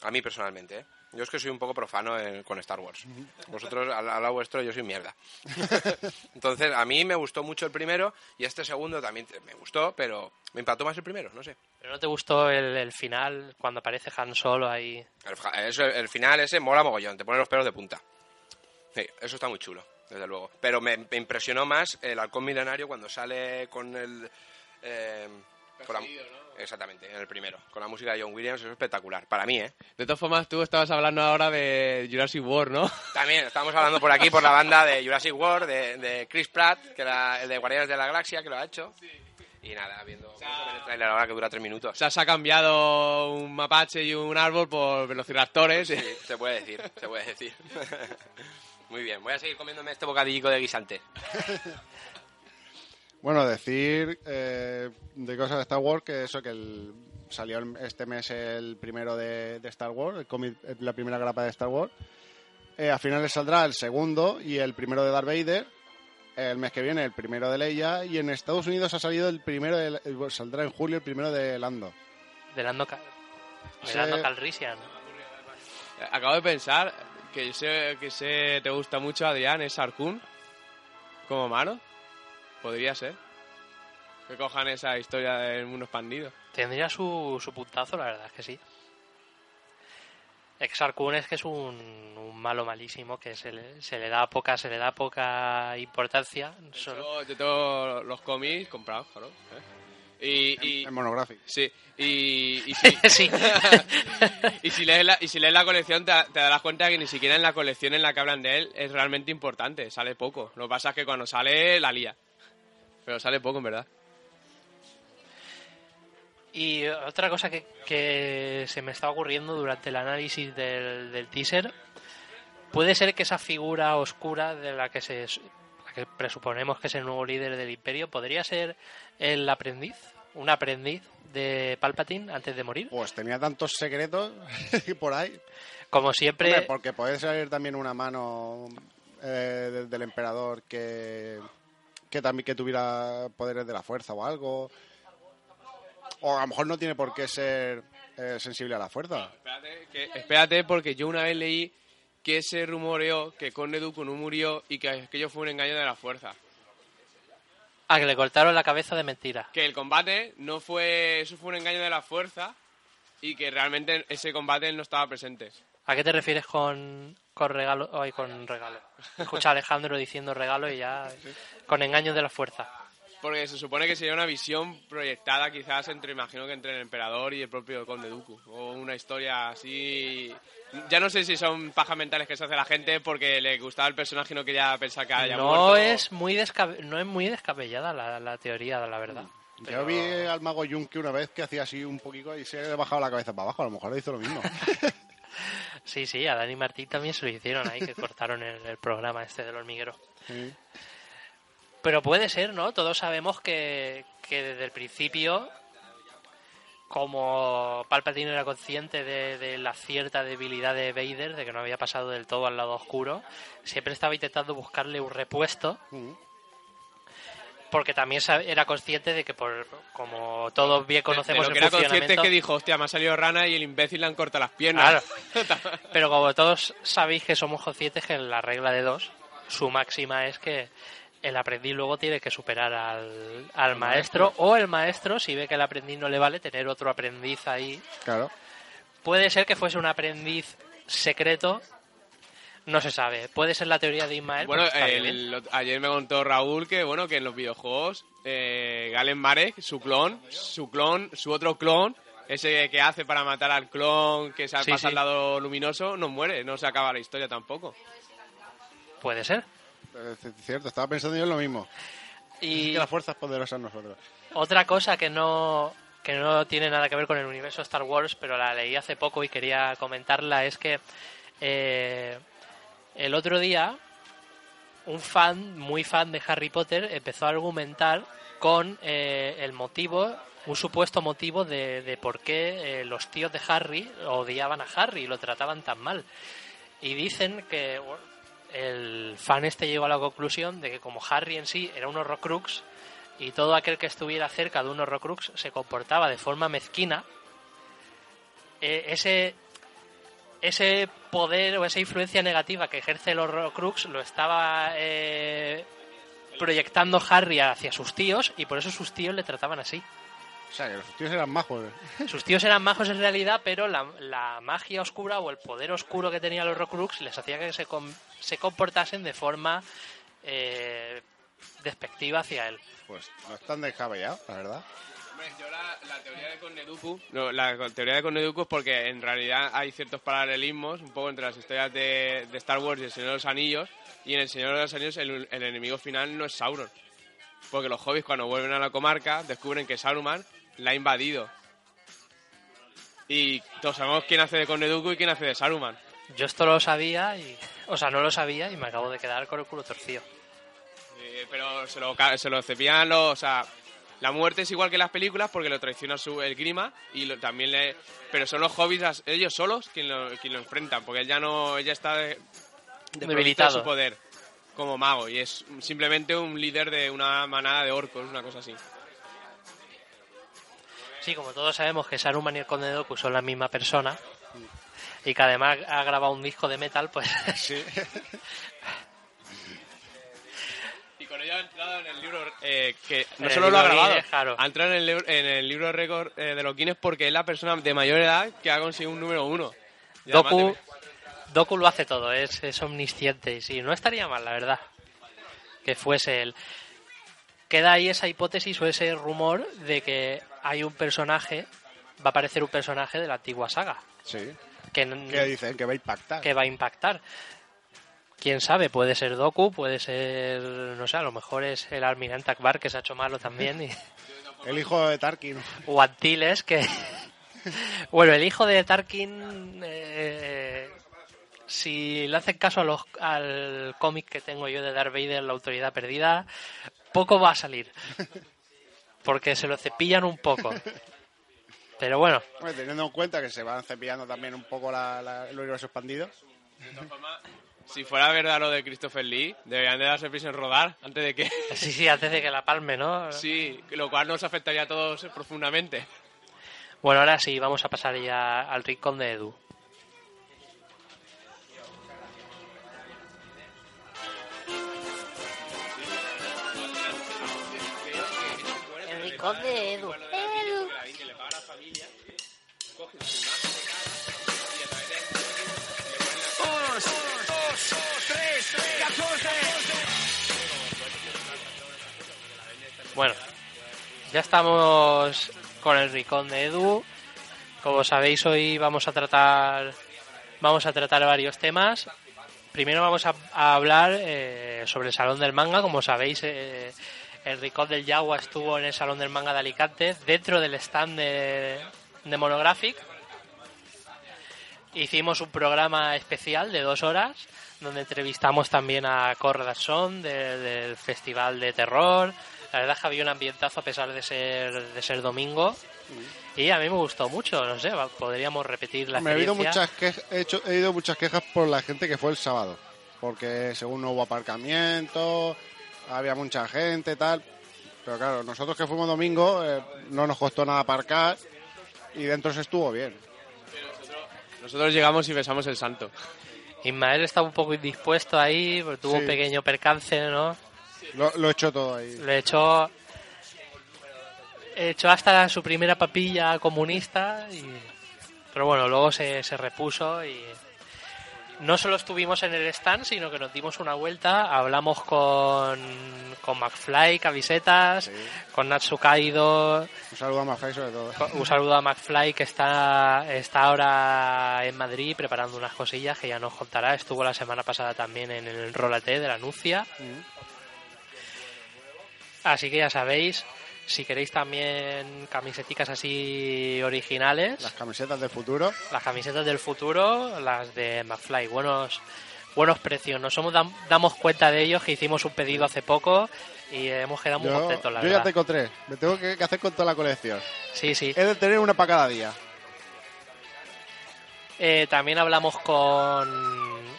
A mí personalmente, ¿eh? Yo es que soy un poco profano en- con Star Wars. Vosotros, al, al lado vuestro, yo soy mierda. *laughs* Entonces, a mí me gustó mucho el primero y este segundo también te- me gustó, pero me impactó más el primero, no sé. ¿Pero no te gustó el, el final cuando aparece Han Solo ahí? El, eso- el final ese mola mogollón, te pone los pelos de punta. Sí, eso está muy chulo, desde luego. Pero me, me impresionó más el halcón milenario cuando sale con el... eh, con la- Exactamente, en el primero. Con la música de John Williams, es espectacular. Para mí, ¿eh? De todas formas, tú estabas hablando ahora de Jurassic World, ¿no? *laughs* También estamos hablando por aquí, por la banda de Jurassic World, de, de Chris Pratt, que era el de Guardianes de la Galaxia, que lo ha hecho. Y nada, viendo el trailer ahora que dura tres O minutos. sea, se ha cambiado un mapache y un árbol por velociraptores. Sí, se puede decir, se puede decir. *laughs* Muy bien, voy a seguir comiéndome este bocadillo de guisante. *laughs* Bueno, decir eh, de cosas de Star Wars que eso, que el- salió este mes el primero de, de Star Wars, el cómic, eh, la primera grapa de Star Wars. Eh, a finales saldrá el segundo y el primero de Darth Vader. El mes que viene el primero de Leia y en Estados Unidos ha salido el primero de, el- saldrá en julio el primero de Lando. De Lando, Cal- de Sí. Lando Calrissian. Acabo de pensar que sé que sé te gusta mucho, Adrián, es Arcún como malo. Podría ser. Que cojan esa historia del mundo expandido. Tendría su, su puntazo, la verdad es que sí. Exar Kun es que es un, un malo malísimo que se le, se le da poca se le da poca importancia. Solo, Yo, yo tengo los cómics comprados, claro. ¿eh? Y, y- En monográfico. sí, y, y si, *laughs* sí. *laughs* y si lees la, y si lees la colección te, te darás cuenta que ni siquiera en la colección en la que hablan de él es realmente importante, sale poco. Lo que pasa es que cuando sale la lía. Pero sale poco, en verdad. Y otra cosa que, que se me está ocurriendo durante el análisis del, del teaser, puede ser que esa figura oscura de la que se la que presuponemos que es el nuevo líder del imperio, podría ser el aprendiz, un aprendiz de Palpatine antes de morir. Pues tenía tantos secretos *laughs* por ahí. Como siempre, Hombre, porque puede salir también una mano eh, de- del emperador que, que también que tuviera poderes de la fuerza o algo. O a lo mejor no tiene por qué ser eh, sensible a la fuerza. Espérate, que- espérate, porque yo una vez leí que se rumoreó que Conde Dooku no murió y que aquello fue un engaño de la fuerza. a que le cortaron la cabeza de mentira. Que el combate no fue. Eso fue un engaño de la fuerza y que realmente ese combate no estaba presente. ¿A qué te refieres con, con regalo? Ay, con regalo. Escucha a Alejandro diciendo regalo y ya con engaños de la fuerza. Porque se supone que sería una visión proyectada quizás entre, imagino que entre el emperador y el propio Conde Dooku. O una historia así... Ya no sé si son pajas mentales que se hace la gente porque le gustaba el personaje y no quería pensar que haya No muerto. es muy descabe- no es muy descabellada la, la teoría, la verdad. Yo vi al mago Yunque una vez que hacía así un poquito y se le bajaba la cabeza para abajo. A lo mejor le hizo lo mismo. *laughs* Sí, sí, a Dani Martín también se lo hicieron ahí, que cortaron el, el programa este del hormiguero. Sí. Pero puede ser, ¿no? Todos sabemos que, que desde el principio, como Palpatine era consciente de, de la cierta debilidad de Vader, de que no había pasado del todo al lado oscuro, siempre estaba intentando buscarle un repuesto, Mm. Porque también era consciente de que, por como todos bien De- conocemos de lo el que era consciente es que dijo, hostia, me ha salido rana y el imbécil le han cortado las piernas. Claro. *laughs* Pero como todos sabéis que somos conscientes que en la regla de dos, su máxima es que el aprendiz luego tiene que superar al, al maestro, o el maestro, si ve que el aprendiz no le vale, tener otro aprendiz ahí. Claro. Puede ser que fuese un aprendiz secreto, no se sabe. Puede ser la teoría de Ismael. Bueno, está el- lo- ayer me contó Raúl que bueno que en los videojuegos eh, Galen Marek, su clon, su clon, su otro clon, ese que hace para matar al clon que se Sí, pasa sí. al lado luminoso, no muere, no se acaba la historia tampoco. Puede ser. Es cierto, estaba pensando yo en lo mismo. Es Y que la fuerza es poderosa en nosotros. Otra cosa que no, que no tiene nada que ver con el universo Star Wars, pero la leí hace poco y quería comentarla, es que eh, el otro día un fan, muy fan de Harry Potter, empezó a argumentar con eh, el motivo, un supuesto motivo de, de por qué eh, los tíos de Harry odiaban a Harry y lo trataban tan mal. Y dicen que el fan este llegó a la conclusión de que como Harry en sí era un Horrocrux y todo aquel que estuviera cerca de un Horrocrux se comportaba de forma mezquina, eh, ese ese poder o esa influencia negativa que ejerce el Horrocrux lo estaba eh, proyectando Harry hacia sus tíos y por eso sus tíos le trataban así. O sea, que los tíos eran majos. ¿eh? *laughs* Sus tíos eran majos en realidad, pero la, la magia oscura o el poder oscuro que tenía los Horrocrux les hacía que se, com- se comportasen de forma eh, despectiva hacia él. Pues no están descabellados, la verdad. Hombre, yo la, la teoría de Conneduku, no, la teoría de es porque en realidad hay ciertos paralelismos un poco entre las historias de, de Star Wars y el Señor de los Anillos, y en el Señor de los Anillos el, el enemigo final no es Sauron, porque los hobbits cuando vuelven a la comarca descubren que Saruman la ha invadido. Y todos sabemos quién hace de Conneduku y quién hace de Saruman. Yo esto lo sabía y... O sea, no lo sabía y me acabo de quedar con el culo torcido. Eh, pero se lo, ca- se lo cepillan los... O sea, la muerte es igual que en las películas porque lo traiciona su, el Grima y lo- también le... Pero son los hobbits ellos solos quien lo, quien lo enfrentan porque él ya no... Ella está de, de Debilitado. su poder como mago y es simplemente un líder de una manada de orcos, una cosa así. Sí, como todos sabemos que Saruman y el Conde Dooku son la misma persona y que además ha grabado un disco de metal, pues Sí. *laughs* Con ello ha entrado en el libro eh, que no En el solo lo ha grabado, Guinness, claro. ha entrado en el, libro- en el libro récord eh, de los Guinness porque es la persona de mayor edad que ha conseguido un número uno. Y Doku, de- Doku lo hace todo, es, es omnisciente y sí, no estaría mal, la verdad, que fuese él. Queda ahí esa hipótesis o ese rumor de que hay un personaje, va a aparecer un personaje de la antigua saga, Sí. que, ¿Qué dicen? Que va a impactar. que va a impactar. Quién sabe, puede ser Doku, puede ser, no sé, a lo mejor es el almirante Akbar que se ha hecho malo también, y, *laughs* El hijo de Tarkin. o Antilles que... *laughs* bueno, el hijo de Tarkin, eh, si le hacen caso a los, al cómic que tengo yo de Darth Vader, La Autoridad Perdida, poco va a salir. Porque se lo cepillan un poco. Pero bueno, Hombre, teniendo en cuenta que se van cepillando también un poco la, la- el universo expandido. De todas formas, si fuera verdad lo de Christopher Lee, deberían de darse prisa en rodar antes de que... *laughs* sí, sí, antes de que la palme, ¿no? sí, lo cual nos afectaría a todos profundamente. Bueno, ahora sí, vamos a pasar ya al rincón de Edu. El rincón de Edu. Edu. Bueno, ya estamos con el rincón de Edu. Como sabéis, hoy vamos a tratar vamos a tratar varios temas. Primero vamos a, hablar eh, sobre el Salón del Manga. Como sabéis, eh, el rincón del Yagua estuvo en el Salón del Manga de Alicante, dentro del stand de, de Monographic. Hicimos un programa especial de dos horas donde entrevistamos también a Corrazón de- del Festival de Terror. La verdad es que había un ambientazo a pesar de ser, de ser domingo. Y a mí me gustó mucho, no sé, podríamos repetir la Me he oído experiencia. muchas quejas, he, hecho, he oído muchas quejas por la gente que fue el sábado. Porque según no hubo aparcamiento, había mucha gente tal. Pero claro, nosotros que fuimos domingo eh, no nos costó nada aparcar y dentro se estuvo bien. Nosotros llegamos y besamos el santo. Ismael estaba un poco indispuesto ahí, porque tuvo un pequeño percance, ¿no? Lo, lo echó todo ahí. Le echó, echó hasta su primera papilla comunista, y, pero bueno, luego se, se repuso y no solo estuvimos en el stand, sino que nos dimos una vuelta, hablamos con, con McFly, camisetas, Sí. con Natsu Kaido, Un saludo a Mafai sobre todo. un saludo a McFly que está, está ahora en Madrid preparando unas cosillas que ya nos contará. Estuvo la semana pasada también en el Rolate de la Nucia. Así que ya sabéis, si queréis también camiseticas así originales, Las camisetas del futuro. las camisetas del futuro, las de McFly, buenos buenos precios. Nos somos, dam- damos cuenta de ellos que hicimos un pedido hace poco y hemos quedado muy Yo, contentos, la yo ya verdad. tengo tres. Me tengo que, que hacer con toda la colección. Sí, sí. He de tener una para cada día. Eh, también hablamos con,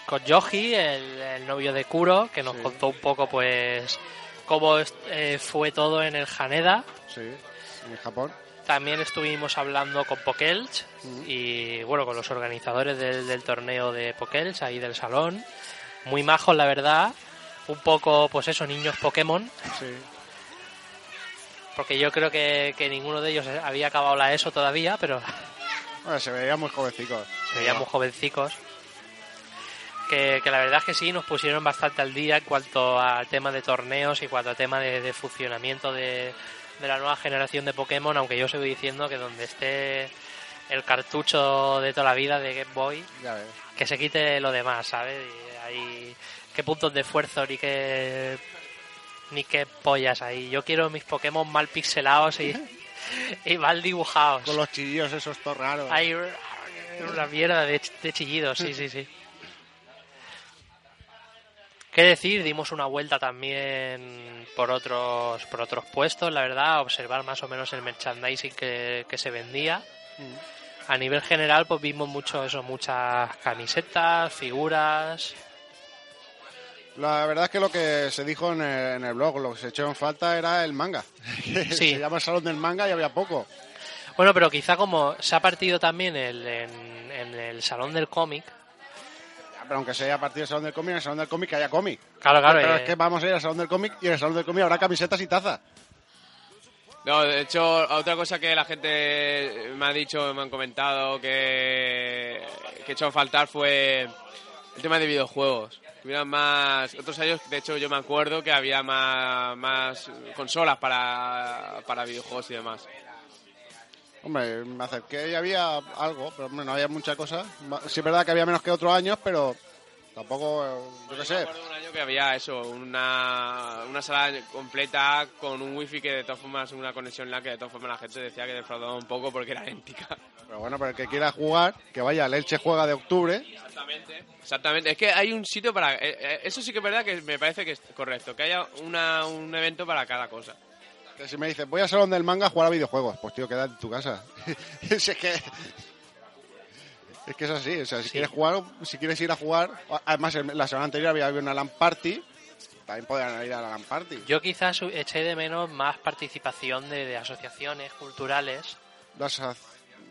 con Yoji, el, el novio de Kuro, que nos Sí. contó un poco, pues, cómo eh, fue todo en el Haneda. Sí, en Japón. También estuvimos hablando con Pokelch y, bueno, con los organizadores del, del torneo de Pokelch, ahí del salón. Muy majos, la verdad. Un poco, pues eso, niños Pokémon, Sí. porque yo creo que, que ninguno de ellos había acabado la ESO todavía, pero Bueno, se veían muy jovencicos. se veían muy jovencicos. Que, que la verdad es que sí, nos pusieron bastante al día en cuanto al tema de torneos y cuanto al tema de, de funcionamiento de, de la nueva generación de Pokémon, aunque yo voy diciendo que donde esté el cartucho de toda la vida de Game Boy, que se quite lo demás, ¿sabes? Y hay qué puntos de esfuerzo ni qué ni qué pollas ahí. Yo quiero mis Pokémon mal pixelados y, *laughs* y mal dibujados. Con los chillos esos todo raros. Hay una mierda de, de chillidos, sí, *laughs* sí, sí. ¿Qué decir? Dimos una vuelta también por otros por otros puestos, la verdad, observar más o menos el merchandising que, que se vendía. A nivel general, pues vimos mucho eso, muchas camisetas, figuras. La verdad es que lo que se dijo en el, en el blog, lo que se echó en falta era el manga. *laughs* Sí. Se llama el Salón del Manga y había poco. Bueno, pero quizá como se ha partido también el, en, en el salón del cómic. Pero aunque sea a partir del Salón del Cómic, en el Salón del Cómic que haya cómic. Claro, claro. Pero eh, es que vamos a ir al Salón del Cómic y en el Salón del Cómic habrá camisetas y tazas. No, de hecho, otra cosa que la gente me ha dicho, me han comentado que, que he hecho faltar fue el tema de videojuegos. Hubiera más. Otros años, de hecho, yo me acuerdo que había más, más consolas para, para videojuegos y demás. Hombre, me acerqué y había algo, pero hombre, no había mucha cosa. Sí es verdad que había menos que otros años, pero tampoco, eh, yo qué sé. Me acuerdo un año que había eso, una, una sala completa con un wifi que de todas formas, una conexión la que de todas formas la gente decía que defraudaba un poco porque era idéntica. Pero bueno, pero el que quiera jugar, que vaya al Elche Juega de octubre. Exactamente. Exactamente. Es que hay un sitio para... eh, eh, eso sí que es verdad que me parece que es correcto, que haya una, un evento para cada cosa. Que si me dices, voy al Salón del Manga a jugar a videojuegos, pues tío, quédate en tu casa. *laughs* Si es que... Es que es así, o sea, si Sí. quieres jugar, si quieres ir a jugar... Además, la semana anterior había habido una LAN Party, también podrían ir a la LAN Party. Yo quizás eché de menos más participación de, de asociaciones culturales. Las,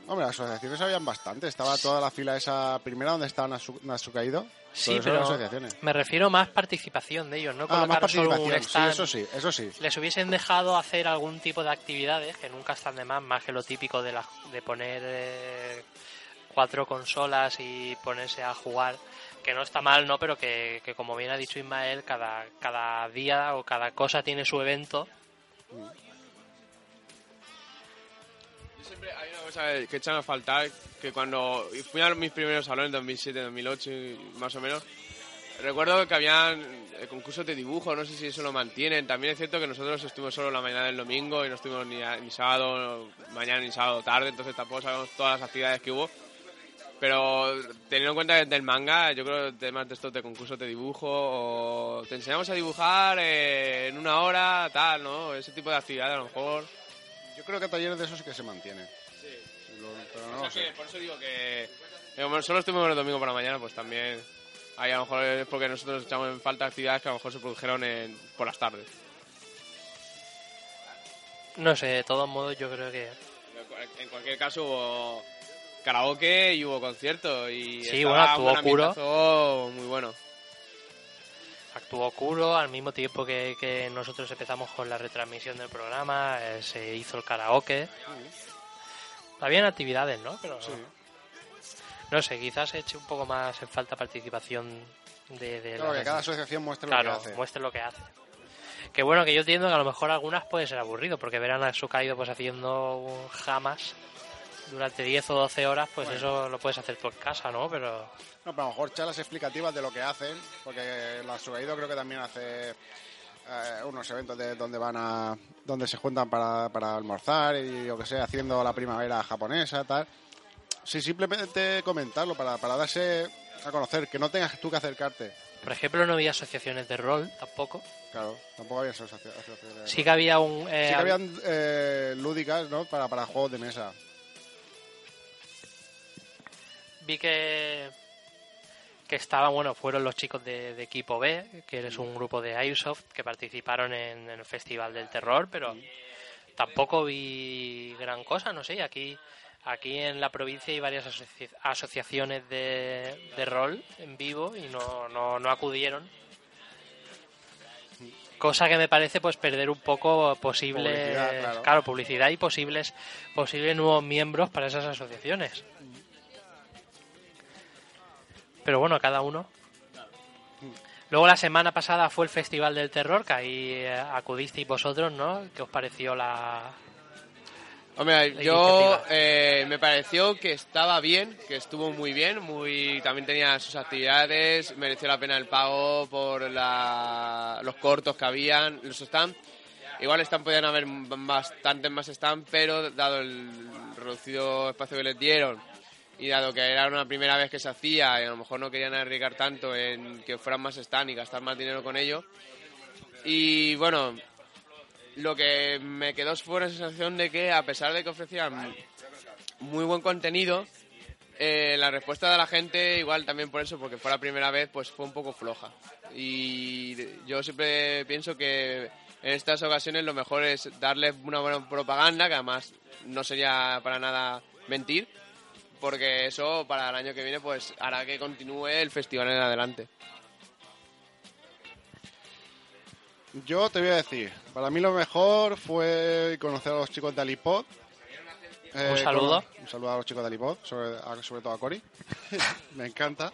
hombre, las asociaciones habían bastante, estaba toda la fila esa primera donde estaba Nasu, Nasukaído. Sí, pero asociaciones. me refiero más participación de ellos, no Ah, más solo un participación, sí, stand. eso sí, eso sí. Les hubiesen dejado hacer algún tipo de actividades que nunca están de más, más que lo típico de, la, de poner eh, cuatro consolas y ponerse a jugar, que no está mal, ¿no? Pero que, que como bien ha dicho Ismael, cada, cada día o cada cosa tiene su evento. Yo siempre hay una cosa que echan a faltar, que cuando fui a mis primeros salones, 2007, 2008, y más o menos, recuerdo que habían eh, concursos de dibujo, no sé si eso lo mantienen. También es cierto que nosotros estuvimos solo la mañana del domingo y no estuvimos ni, ni sábado, mañana ni sábado tarde, entonces tampoco sabemos todas las actividades que hubo. Pero teniendo en cuenta que del manga, yo creo que temas de estos de concursos de dibujo, o te enseñamos a dibujar eh, en una hora, tal, ¿no? Ese tipo de actividades a lo mejor. Yo creo que talleres de esos sí que se mantienen. Lo- pero no O sea sé. por eso digo que, como solo estuvimos el domingo por la mañana, pues también ahí a lo mejor es porque nosotros echamos en falta actividades que a lo mejor se produjeron en, por las tardes. No sé, de todos modos yo creo que... En cualquier caso hubo karaoke y hubo concierto y Sí, estaba bueno, Kuro. ambientazo muy bueno. Actuó Kuro al mismo tiempo que, que nosotros empezamos con la retransmisión del programa, eh, se hizo el karaoke. Habían actividades, ¿no? Pero no sé, quizás eche un poco más en falta participación de, de Claro, que cada asociación muestre claro, lo que hace. muestre lo que hace. Que bueno, que yo entiendo que a lo mejor algunas puede ser aburrido, porque verán a Sukaido pues haciendo un jamas durante 10 o 12 horas, pues eso lo puedes hacer en casa, ¿no? Pero No, pero a lo mejor charlas explicativas de lo que hacen, porque la Sugaído creo que también hace eh, unos eventos de donde van a donde se juntan para, para almorzar y yo que sé, haciendo la primavera japonesa, tal. Sí, simplemente comentarlo para, para darse a conocer, que no tengas tú que acercarte. por ejemplo, no había asociaciones de rol tampoco. Claro, tampoco había asocia- asociaciones. Sí que había un... eh, Sí que habían eh, lúdicas, ¿no? Para, para juegos de mesa. Vi que que estaban, bueno, fueron los chicos de, de Equipo B, que es un grupo de Airsoft que participaron en, en el Festival del Terror, pero tampoco vi gran cosa, no sé, aquí aquí en la provincia hay varias asoci- asociaciones de, de rol en vivo y no, no, no acudieron. Cosa que me parece pues perder un poco posible Publicidad, claro. publicidad y posibles posibles nuevos miembros para esas asociaciones. Pero bueno, cada uno. Luego la semana pasada fue el Festival del Terror, que ahí eh, acudisteis vosotros, ¿no? ¿Qué os pareció la, Hombre, La yo eh, me pareció que estaba bien, que estuvo muy bien, muy también tenía sus actividades, mereció la pena el pago por la- los cortos que habían, los stands. Igual están podían haber bastantes más stands, pero dado el reducido espacio que les dieron y dado que era una primera vez que se hacía y a lo mejor no querían arriesgar tanto en que fueran más stands y gastar más dinero con ello. Y bueno, lo que me quedó fue una sensación de que a pesar de que ofrecían muy buen contenido, eh, la respuesta de la gente, igual también por eso, porque fue la primera vez, pues fue un poco floja. Y yo siempre pienso que en estas ocasiones lo mejor es darles una buena propaganda, que además no sería para nada mentir, porque eso para el año que viene pues hará que continúe el festival en adelante. Yo te voy a decir, para mí lo mejor fue conocer a los chicos de Alipod. Eh, Un saludo. cono- Un saludo a los chicos de Alipod, sobre, a- sobre todo a Cory. *laughs* Me encanta.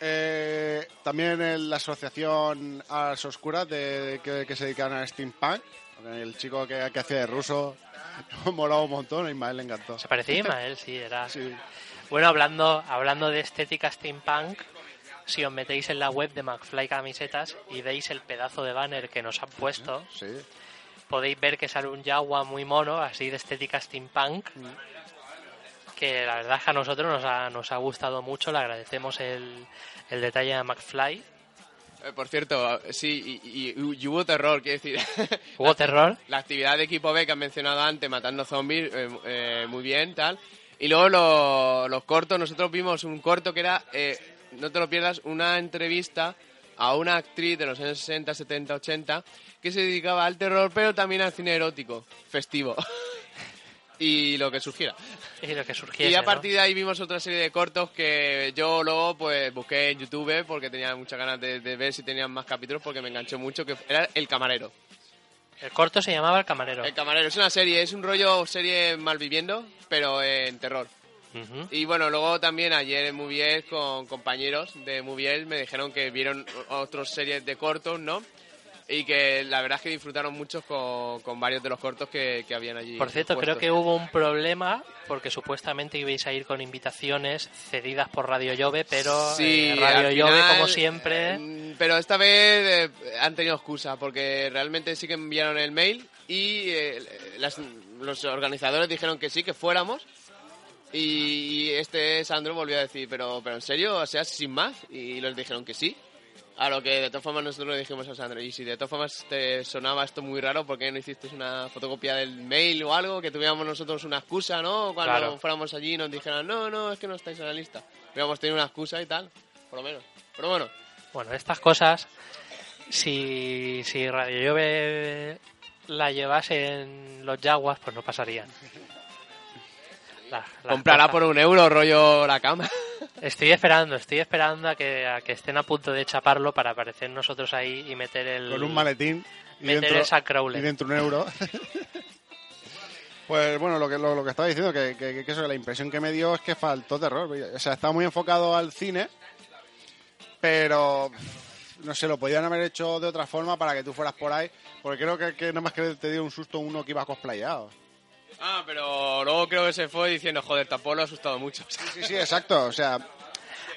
Eh, también en la asociación Ars Oscuras de, que, que se dedican al steampunk. El chico que, que hacía de ruso *laughs* molaba un montón, a Ismael le encantó. Se parecía a Ismael, sí, era. *laughs* Sí. Bueno, hablando, hablando de estética steampunk, si os metéis en la web de McFly Camisetas y veis el pedazo de banner que nos han puesto, Sí. podéis ver que sale un Jawa muy mono, así de estética steampunk, que la verdad es que a nosotros nos ha, nos ha gustado mucho, le agradecemos el, el detalle a McFly. Eh, por cierto, sí, y, y- y hubo terror, quiero decir. *laughs* ¿Hubo terror? La actividad de equipo B que han mencionado antes, matando zombies, eh, eh, muy bien, tal. Y luego lo- los cortos, nosotros vimos un corto que era, eh, no te lo pierdas, una entrevista a una actriz de los años 60, 70, 80 que se dedicaba al terror, pero también al cine erótico, festivo. *laughs* y lo que surgiera. Y lo que surgiese, Y a ¿no? partir de ahí vimos otra serie de cortos que yo luego pues busqué en YouTube porque tenía muchas ganas de, de ver si tenían más capítulos porque me enganchó mucho, que era El Camarero. El corto se llamaba El Camarero. El Camarero es una serie, es un rollo serie malviviendo, pero en terror. Y bueno, luego también ayer en Movies con compañeros de Movies me dijeron que vieron otras series de cortos, ¿no? Y que la verdad es que disfrutaron mucho con, con varios de los cortos que, que habían allí. Por cierto, creo que hubo un problema porque supuestamente ibais a ir con invitaciones cedidas por Radio Llove, pero Sí, eh, Radio Llove, final, como siempre, eh, pero esta vez eh, han tenido excusa, porque realmente sí que enviaron el mail y eh, las- los organizadores dijeron que sí, que fuéramos. Y este Sandro volvió a decir, pero, pero en serio, o sea, sin más. Y les dijeron que sí. A lo que de todas formas nosotros le dijimos a Sandro, y si de todas formas te sonaba esto muy raro, ¿por qué no hiciste una fotocopia del mail o algo? Que tuviéramos nosotros una excusa, ¿no? Cuando Claro. fuéramos allí y nos dijeran, no, no, es que no estáis en la lista. Hubiéramos tenido una excusa y tal, por lo menos. Pero bueno, bueno, estas cosas, si, si Radio Llove la llevase en los Jaguars, pues no pasarían. *laughs* La- comprará cosas- por un euro rollo la cama. Estoy esperando, estoy esperando a que, a que estén a punto de chaparlo para aparecer nosotros ahí y meter el... Con un maletín y Meter dentro, Sacrawler. y dentro un euro. *laughs* pues bueno, lo que, lo, lo que estaba diciendo, que, que, que eso, la impresión que me dio es que faltó terror. O sea, estaba muy enfocado al cine, pero no sé, lo podían haber hecho de otra forma para que tú fueras por ahí, porque creo que, que nada más que te dio un susto uno que iba cosplayado. Ah, pero luego creo que se fue diciendo, joder, tampoco lo ha asustado mucho. *laughs* Sí, sí, exacto, o sea,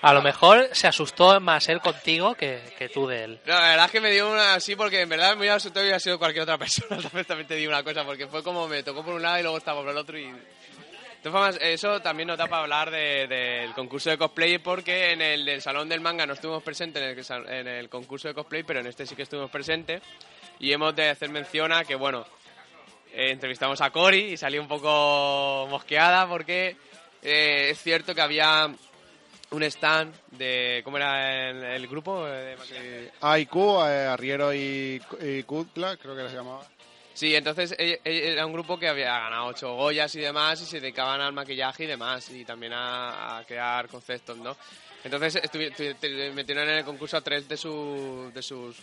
A lo mejor se asustó más él contigo que, que tú de él. No, la verdad es que me dio una así porque en verdad me hubiera asustado y hubiera sido cualquier otra *laughs* persona. También te digo una cosa, porque fue como me tocó por un lado y luego estaba por el otro y... De formas, eso también nos da para hablar de- del concurso de cosplay porque en el del Salón del Manga no estuvimos presentes en el, sal- en el concurso de cosplay, pero en este sí que estuvimos presentes y hemos de hacer mención a que, bueno, eh, entrevistamos a Cory y salió un poco mosqueada porque eh, es cierto que había un stand de... ¿Cómo era el, el grupo? eh, de? AIQ, eh, Arriero y, y Kutla, creo que se llamaba. Sí, entonces era un grupo que había ganado ocho Goyas y demás y se dedicaban al maquillaje y demás y también a, a crear conceptos, ¿no? Entonces metieron en el concurso a tres de, su- de sus...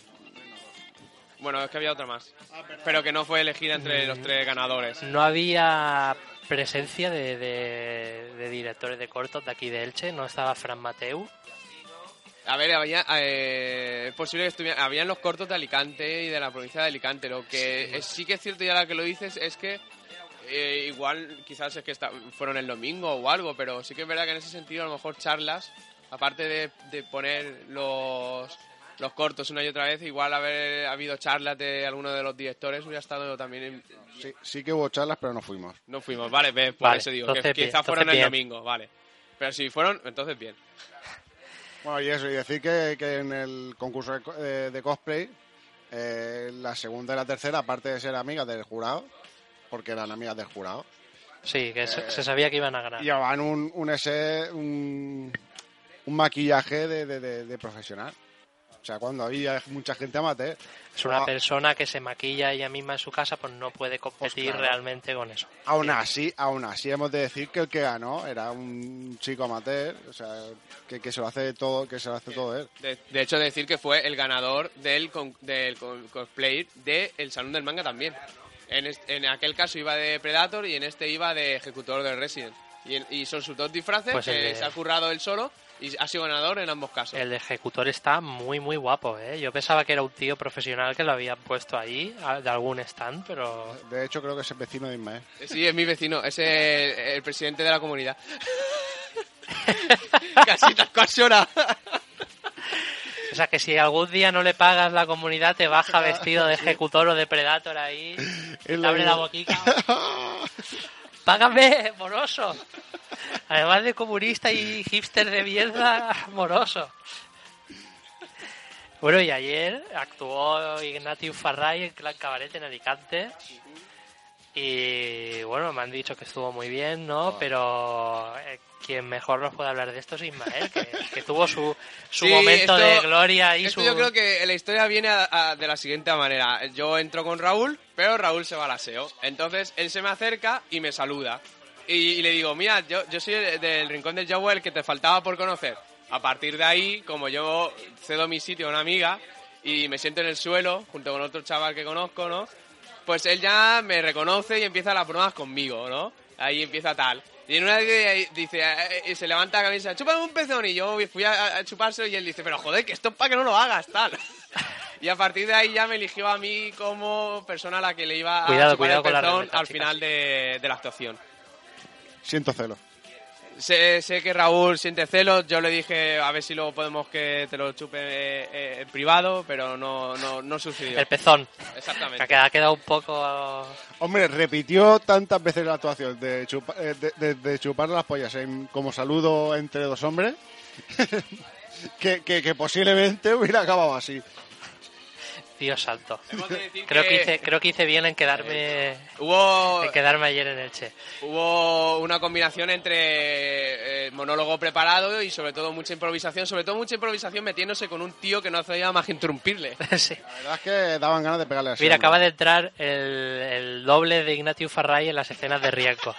Bueno, es que había otra más, pero que no fue elegida entre los tres ganadores. No había presencia de, de- de directores de cortos de aquí de Elche, no estaba Fran Mateu. A ver, había, eh, es posible que estuvieran, habían los cortos de Alicante y de la provincia de Alicante. Lo que sí, es, sí que es cierto, ya la que lo dices, es que eh, igual quizás es que está- fueron el domingo o algo, pero sí que es verdad que en ese sentido a lo mejor charlas, aparte de, de poner los, los cortos una y otra vez, igual haber habido charlas de alguno de los directores hubiera estado también... en- Sí, sí que hubo charlas, pero no fuimos. no fuimos, vale, ve, por Vale, eso digo, que quizás fueron el bien. domingo, vale. Pero si fueron, entonces bien. Bueno, y eso, y decir que, que en el concurso de, co- de- de cosplay, eh, la segunda y la tercera, aparte de ser amigas del jurado, porque eran amigas del jurado, Sí, que se, se sabía que iban a ganar. llevaban un, un ese, un, un maquillaje de, de- de- de profesional. O sea, cuando había mucha gente amateur. Es una Ah. persona que se maquilla ella misma en su casa, pues no puede competir claro. realmente con eso. Aún así, aún así hemos de decir que el que ganó era un chico amateur, o sea, que, que se lo hace todo, que se lo hace todo él. De, de hecho, decir que fue el ganador del, con- del con- cosplay del Salón del Manga también. En, est- en aquel caso iba de Predator y en este iba de Ejecutor del Resident. Y, son sus dos disfraces Pues que de- se ha currado él solo y ha sido ganador en ambos casos. El ejecutor está muy, muy guapo, ¿eh? Yo pensaba que era un tío profesional que lo había puesto ahí, a- de algún stand, pero... De hecho, creo que es el vecino de Ismael. Sí, es mi vecino, es el, el presidente de la comunidad. Casi te has llorado. O sea, que si algún día no le pagas la comunidad, te baja vestido de *laughs* ejecutor o de predator ahí, te abre la boquica. *laughs* ¡Págame, moroso! Además de comunista y hipster de mierda, moroso. Bueno, y ayer actuó Ignatius Farray en Clan Cabaret en Alicante. Y bueno, me han dicho que estuvo muy bien, ¿no? Pero eh, quien mejor nos puede hablar de esto es Ismael, que, *laughs* que tuvo su, su Sí, momento esto- de gloria y Esto su... yo creo que la historia viene a- a- de la siguiente manera. Yo entro con Raúl, pero Raúl se va al aseo. Entonces él se me acerca y me saluda. Y, y le digo, mira, yo, yo soy el- del Rincón del Yahweh, el que te faltaba por conocer. A partir de ahí, como yo cedo mi sitio a una amiga y me siento en el suelo junto con otro chaval que conozco, ¿no? Pues él ya me reconoce y empieza las bromas conmigo, ¿no? Ahí empieza tal. Y en una de dice, eh, se levanta la camisa, chúpame un pezón. Y yo fui a, a chupárselo y él dice, pero joder, que esto es para que no lo hagas, tal. *laughs* Y a partir de ahí ya me eligió a mí como persona a la que le iba a Cuidado, chupar cuidado el con la pezón receta, al chicas. final de, de la actuación. Siento celos. Sé, sé que Raúl siente celos, yo le dije a ver si luego podemos que te lo chupe eh, eh, en privado, pero no, no, no sucedió. El pezón. Que Exactamente. ha quedado- ha quedado un poco... Hombre, repitió tantas veces la actuación de, chupa- eh, de, de- de chupar las pollas en- como saludo entre dos hombres *laughs* que, que- que posiblemente hubiera acabado así. Dios santo. De Creo que que hice, creo que hice bien en quedarme, Hubo, en quedarme ayer en Elche. hubo una combinación entre eh, monólogo preparado y sobre todo mucha improvisación, sobre todo mucha improvisación metiéndose con un tío que no hacía más que interrumpirle. *laughs* Sí. La verdad es que daban ganas de pegarle así. Mira, acaba de entrar el, el doble de Ignatius Farray en las escenas de Rienco.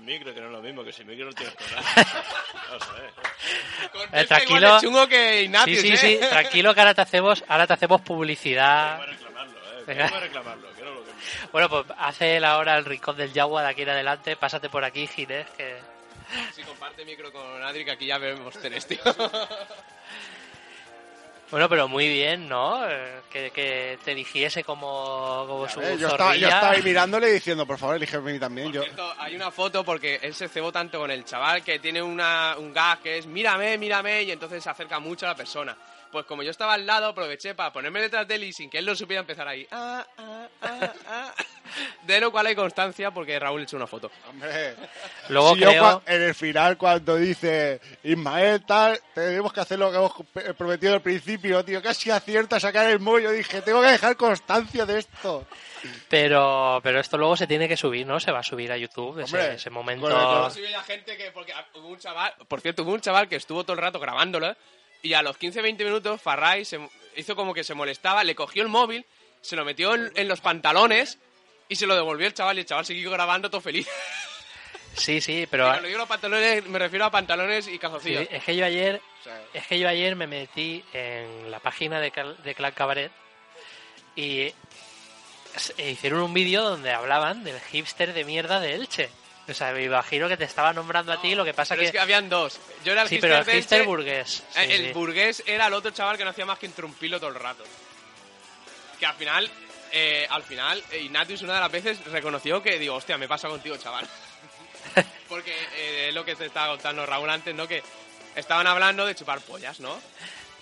El micro, que no es lo mismo, que sin micro no tienes que hablar. Ver. Con Eh, Pepe tranquilo. igual de chungo que Sí, Ignatius, sí, ¿eh? sí, tranquilo que ahora te hacemos, ahora te hacemos publicidad. a reclamarlo, eh. Reclamarlo, que no lo que... Bueno, pues hace la hora el rincón del Yagua de aquí en adelante. Pásate por aquí, Ginés, que... Si comparte micro con Adri, que aquí ya vemos tenés, tío. *laughs* Bueno, pero muy bien, ¿no? Eh, Que, que te eligiese como, como su Eh, yo, estaba, yo zorrilla. estaba ahí mirándole y diciendo, por favor, elígeme a mí también. Por Yo, cierto, hay una foto porque él se cebó tanto con el chaval que tiene una, un gag que es mírame, mírame, y entonces se acerca mucho a la persona. Pues como yo estaba al lado, aproveché para ponerme detrás de él y sin que él lo supiera empezar ahí. Ah, ah, ah, ah. De lo cual hay constancia porque Raúl echó una foto. Hombre, Luego si yo creo... en el final cuando dice Ismael tal, tenemos que hacer lo que hemos pe- prometido al principio, tío, casi acierta a sacar el mollo. Dije, tengo que dejar constancia de esto. Pero, pero esto luego se tiene que subir, ¿no? Se va a subir a YouTube ese, Hombre, ese momento. Así veía gente que, porque hubo un chaval, por cierto, hubo un chaval que estuvo todo el rato grabándolo y a los 15-20 minutos Farray se, hizo como que se molestaba, le cogió el móvil, se lo metió en, en los pantalones y se lo devolvió el chaval y el chaval siguió grabando todo feliz. Sí, sí, Y pero cuando digo los pantalones me refiero a pantalones y sí, calzoncillos. es que yo ayer, O sea, es que yo ayer me metí en la página de, Cal- de Clan Cabaret y e hicieron un vídeo donde hablaban del hipster de mierda de Elche. O sea, me imagino que te estaba nombrando a ti, lo que pasa Pero que... es que habían dos. Yo era el sí, hipster pero el de hipster Elche, burgués. eh, sí, el sí. burgués era el otro chaval que no hacía más que interrumpirlo todo el rato. Que al final, eh, al final, eh, Ignatius una de las veces reconoció que digo, hostia, me pasa contigo, chaval. *laughs* Porque eh, es lo que te estaba contando Raúl antes, ¿no? Que estaban hablando de chupar pollas, ¿no?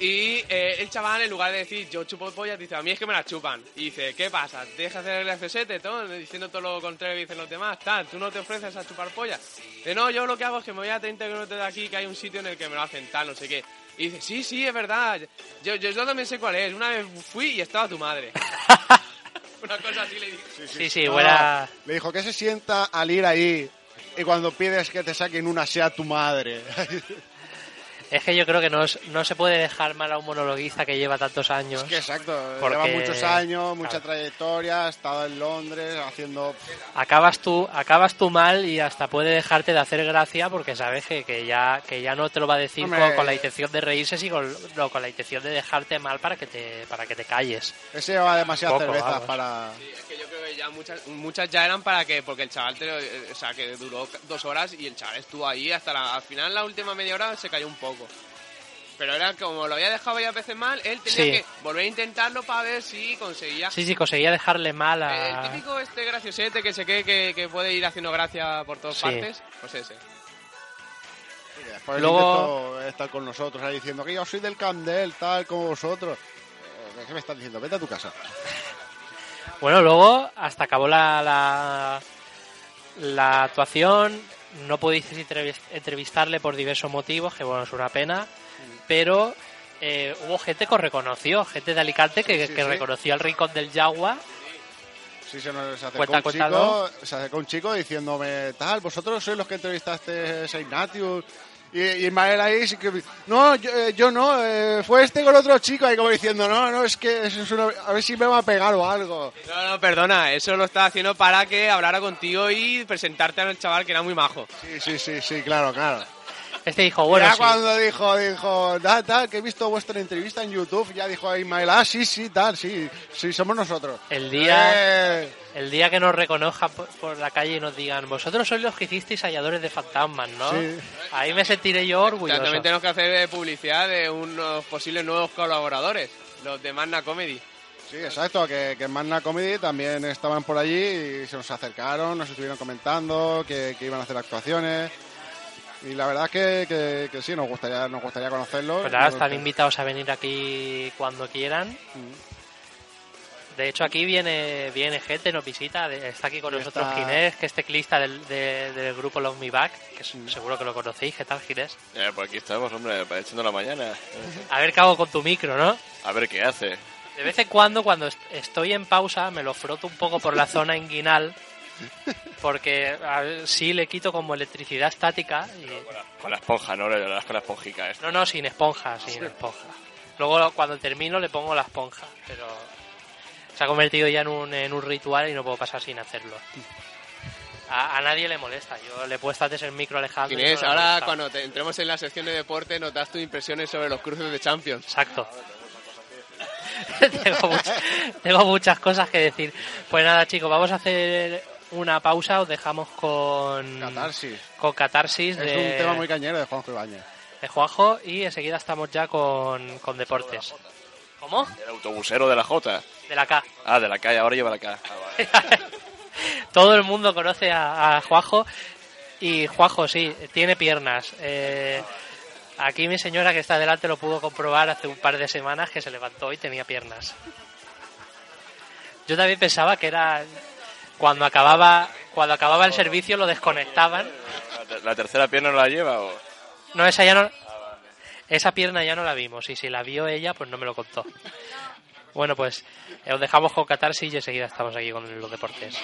Y eh, el chaval, en lugar de decir yo chupo pollas, dice a mí es que me las chupan. Y dice, ¿qué pasa? ¿Dejas de hacer el F7, todo? Diciendo todo lo contrario que dicen los demás, tal. ¿Tú no te ofreces a chupar pollas? Dice, no, yo lo que hago es que me voy a 30 kilómetros de aquí, que hay un sitio en el que me lo hacen tal, no sé qué. Y dice, sí, sí, es verdad. Yo, yo, yo también sé cuál es. Una vez fui y estaba tu madre. *laughs* *laughs* Una cosa así le dije. Sí, sí, buena... Le dijo que se sienta al ir ahí y cuando pides que te saquen una sea tu madre. *laughs* Es que yo creo que no, es- no se puede dejar mal a un monologuista que lleva tantos años. Es que exacto, Porque- lleva muchos años, mucha claro. trayectoria, ha estado en Londres haciendo... acabas tú acabas tú mal y hasta puede dejarte de hacer gracia porque sabes que, que ya que ya no te lo va a decir Hombre. con, con la intención de reírse sino con, no, con la intención de dejarte mal para que te para que te calles Ese lleva demasiadas Poco, cervezas vamos. para... Sí, es que yo creo que ya muchas, muchas ya eran para que, porque el chaval, te, eh, o sea, que duró dos horas y el chaval estuvo ahí hasta la, al final, la última media hora se cayó un poco. Pero era como lo había dejado varias veces mal, él tenía Sí. que volver a intentarlo para ver si conseguía. sí sí conseguía dejarle mal El a típico este graciosete que se cree que, que puede ir haciendo gracia por todas Sí. partes, pues ese. Y después Luego- estar con nosotros ahí diciendo que yo soy del Candel, tal como vosotros. Eh, ¿Qué me estás diciendo? Vete a tu casa. bueno luego hasta acabó la la, la actuación no pudisteis entrevis- entrevistarle por diversos motivos que bueno es una pena pero eh, hubo gente que os reconoció gente de Alicante que, Sí, que sí. reconoció al rincón del Yagua Sí, se nos acercó, Cuenta, un cuenta, chico, se acercó un chico diciéndome, tal, vosotros sois los que entrevistaste a Ignatius. Y, y Ismael ahí sí que... No, yo, eh, yo no, eh, fue este con otro chico ahí como diciendo, no, no, es que eso es una- a ver si me va a pegar o algo. No, no, perdona, eso lo estaba haciendo para que hablara contigo y presentarte al chaval que era muy majo. Sí, sí, sí, sí, claro, claro. este dijo bueno ya sí. cuando dijo, dijo, tal, tal, que he visto vuestra entrevista en YouTube, ya dijo Ismael, ah, sí, sí, tal, sí, sí, somos nosotros. El día, Eh, el día que nos reconozcan por, por la calle y nos digan, vosotros sois los que hicisteis halladores de fantasmas, ¿no? Sí. Ahí me sentiré yo orgulloso. También tenemos que hacer publicidad de unos posibles nuevos colaboradores, los de Magna Comedy. Sí, exacto, que, que en Magna Comedy también estaban por allí y se nos acercaron, nos estuvieron comentando que, que iban a hacer actuaciones. Y la verdad es que, que, que sí, nos gustaría, nos gustaría conocerlos. Pues nada, Nos están invitados a venir aquí cuando quieran. De hecho, aquí viene viene gente, nos visita. de- Está aquí con nosotros está- Ginés, que es teclista del, de- del grupo Love Me Back, que es- seguro que lo conocéis. ¿Qué tal, Ginés? Eh, pues aquí estamos, hombre, echando la mañana. A ver qué hago con tu micro, ¿no? A ver qué hace. De vez en cuando, cuando est- estoy en pausa, me lo froto un poco por la zona inguinal, porque a sí le quito como electricidad estática. Y... Con la esponja, ¿no? Le das con la esponjica esta. No, no, sin esponja, sin esponja. Luego cuando termino le pongo la esponja, pero se ha convertido ya en un, en un ritual y no puedo pasar sin hacerlo. A, a nadie le molesta. Yo le he puesto antes el micro alejado. Inés, ahora cuando te- entremos en la sección de deporte nos das tus impresiones sobre los cruces de Champions. Exacto. *laughs* tengo, much- tengo muchas cosas que decir. Pues nada, chicos, vamos a hacer una pausa. Os dejamos con Catarsis. con Catarsis Es de, un tema muy cañero de Juanjo Ibáñez. de Juanjo y enseguida estamos ya con, con deportes. ¿Cómo? El autobusero de la J. De la K. Ah, de la calle, ahora lleva la K. Ah, vale. *laughs* Todo el mundo conoce a, a Juanjo y Juanjo sí, tiene piernas. Eh, aquí mi señora que está delante lo pudo comprobar hace un par de semanas que se levantó y tenía piernas. Yo también pensaba que era Cuando acababa, cuando acababa el servicio lo desconectaban. ¿La, ter- la tercera pierna no la lleva o...? No, esa ya no. Esa pierna ya no la vimos y si la vio ella, pues no me lo contó. Bueno, pues eh, os dejamos con Catarsis y enseguida estamos aquí con los deportes.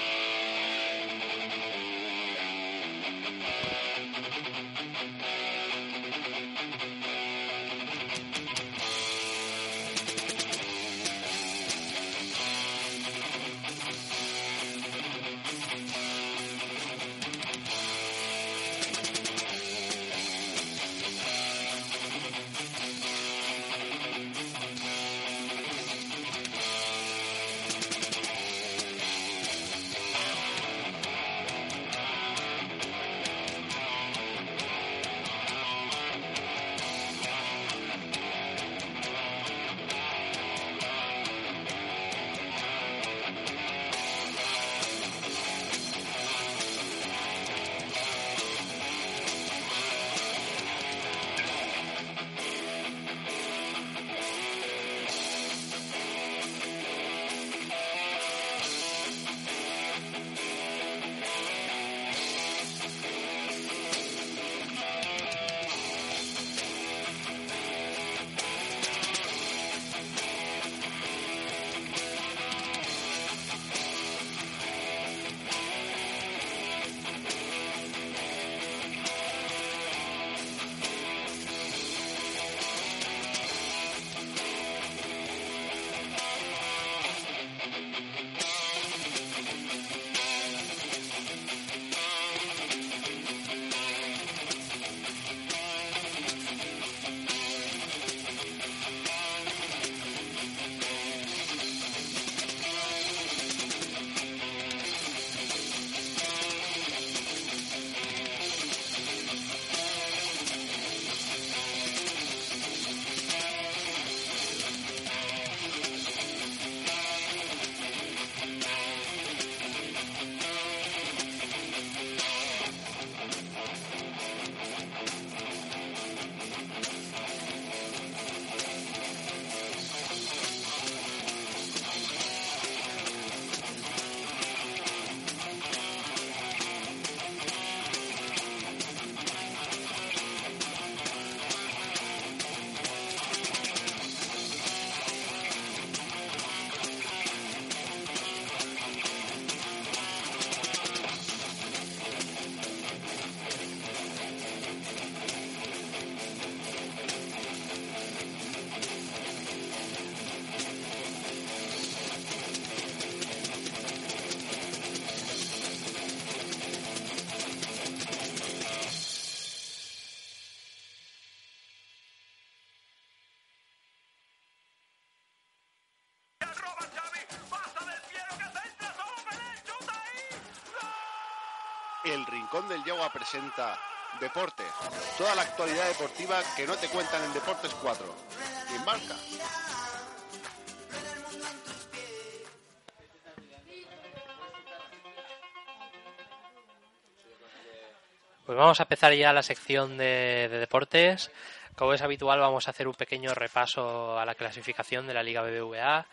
Rincón del Yagua presenta Deportes. Toda la actualidad deportiva que no te cuentan en Deportes 4. ¿Quién marca? Pues vamos a empezar ya la sección de deportes. Como es habitual, vamos a hacer un pequeño repaso a la clasificación de la Liga BBVA.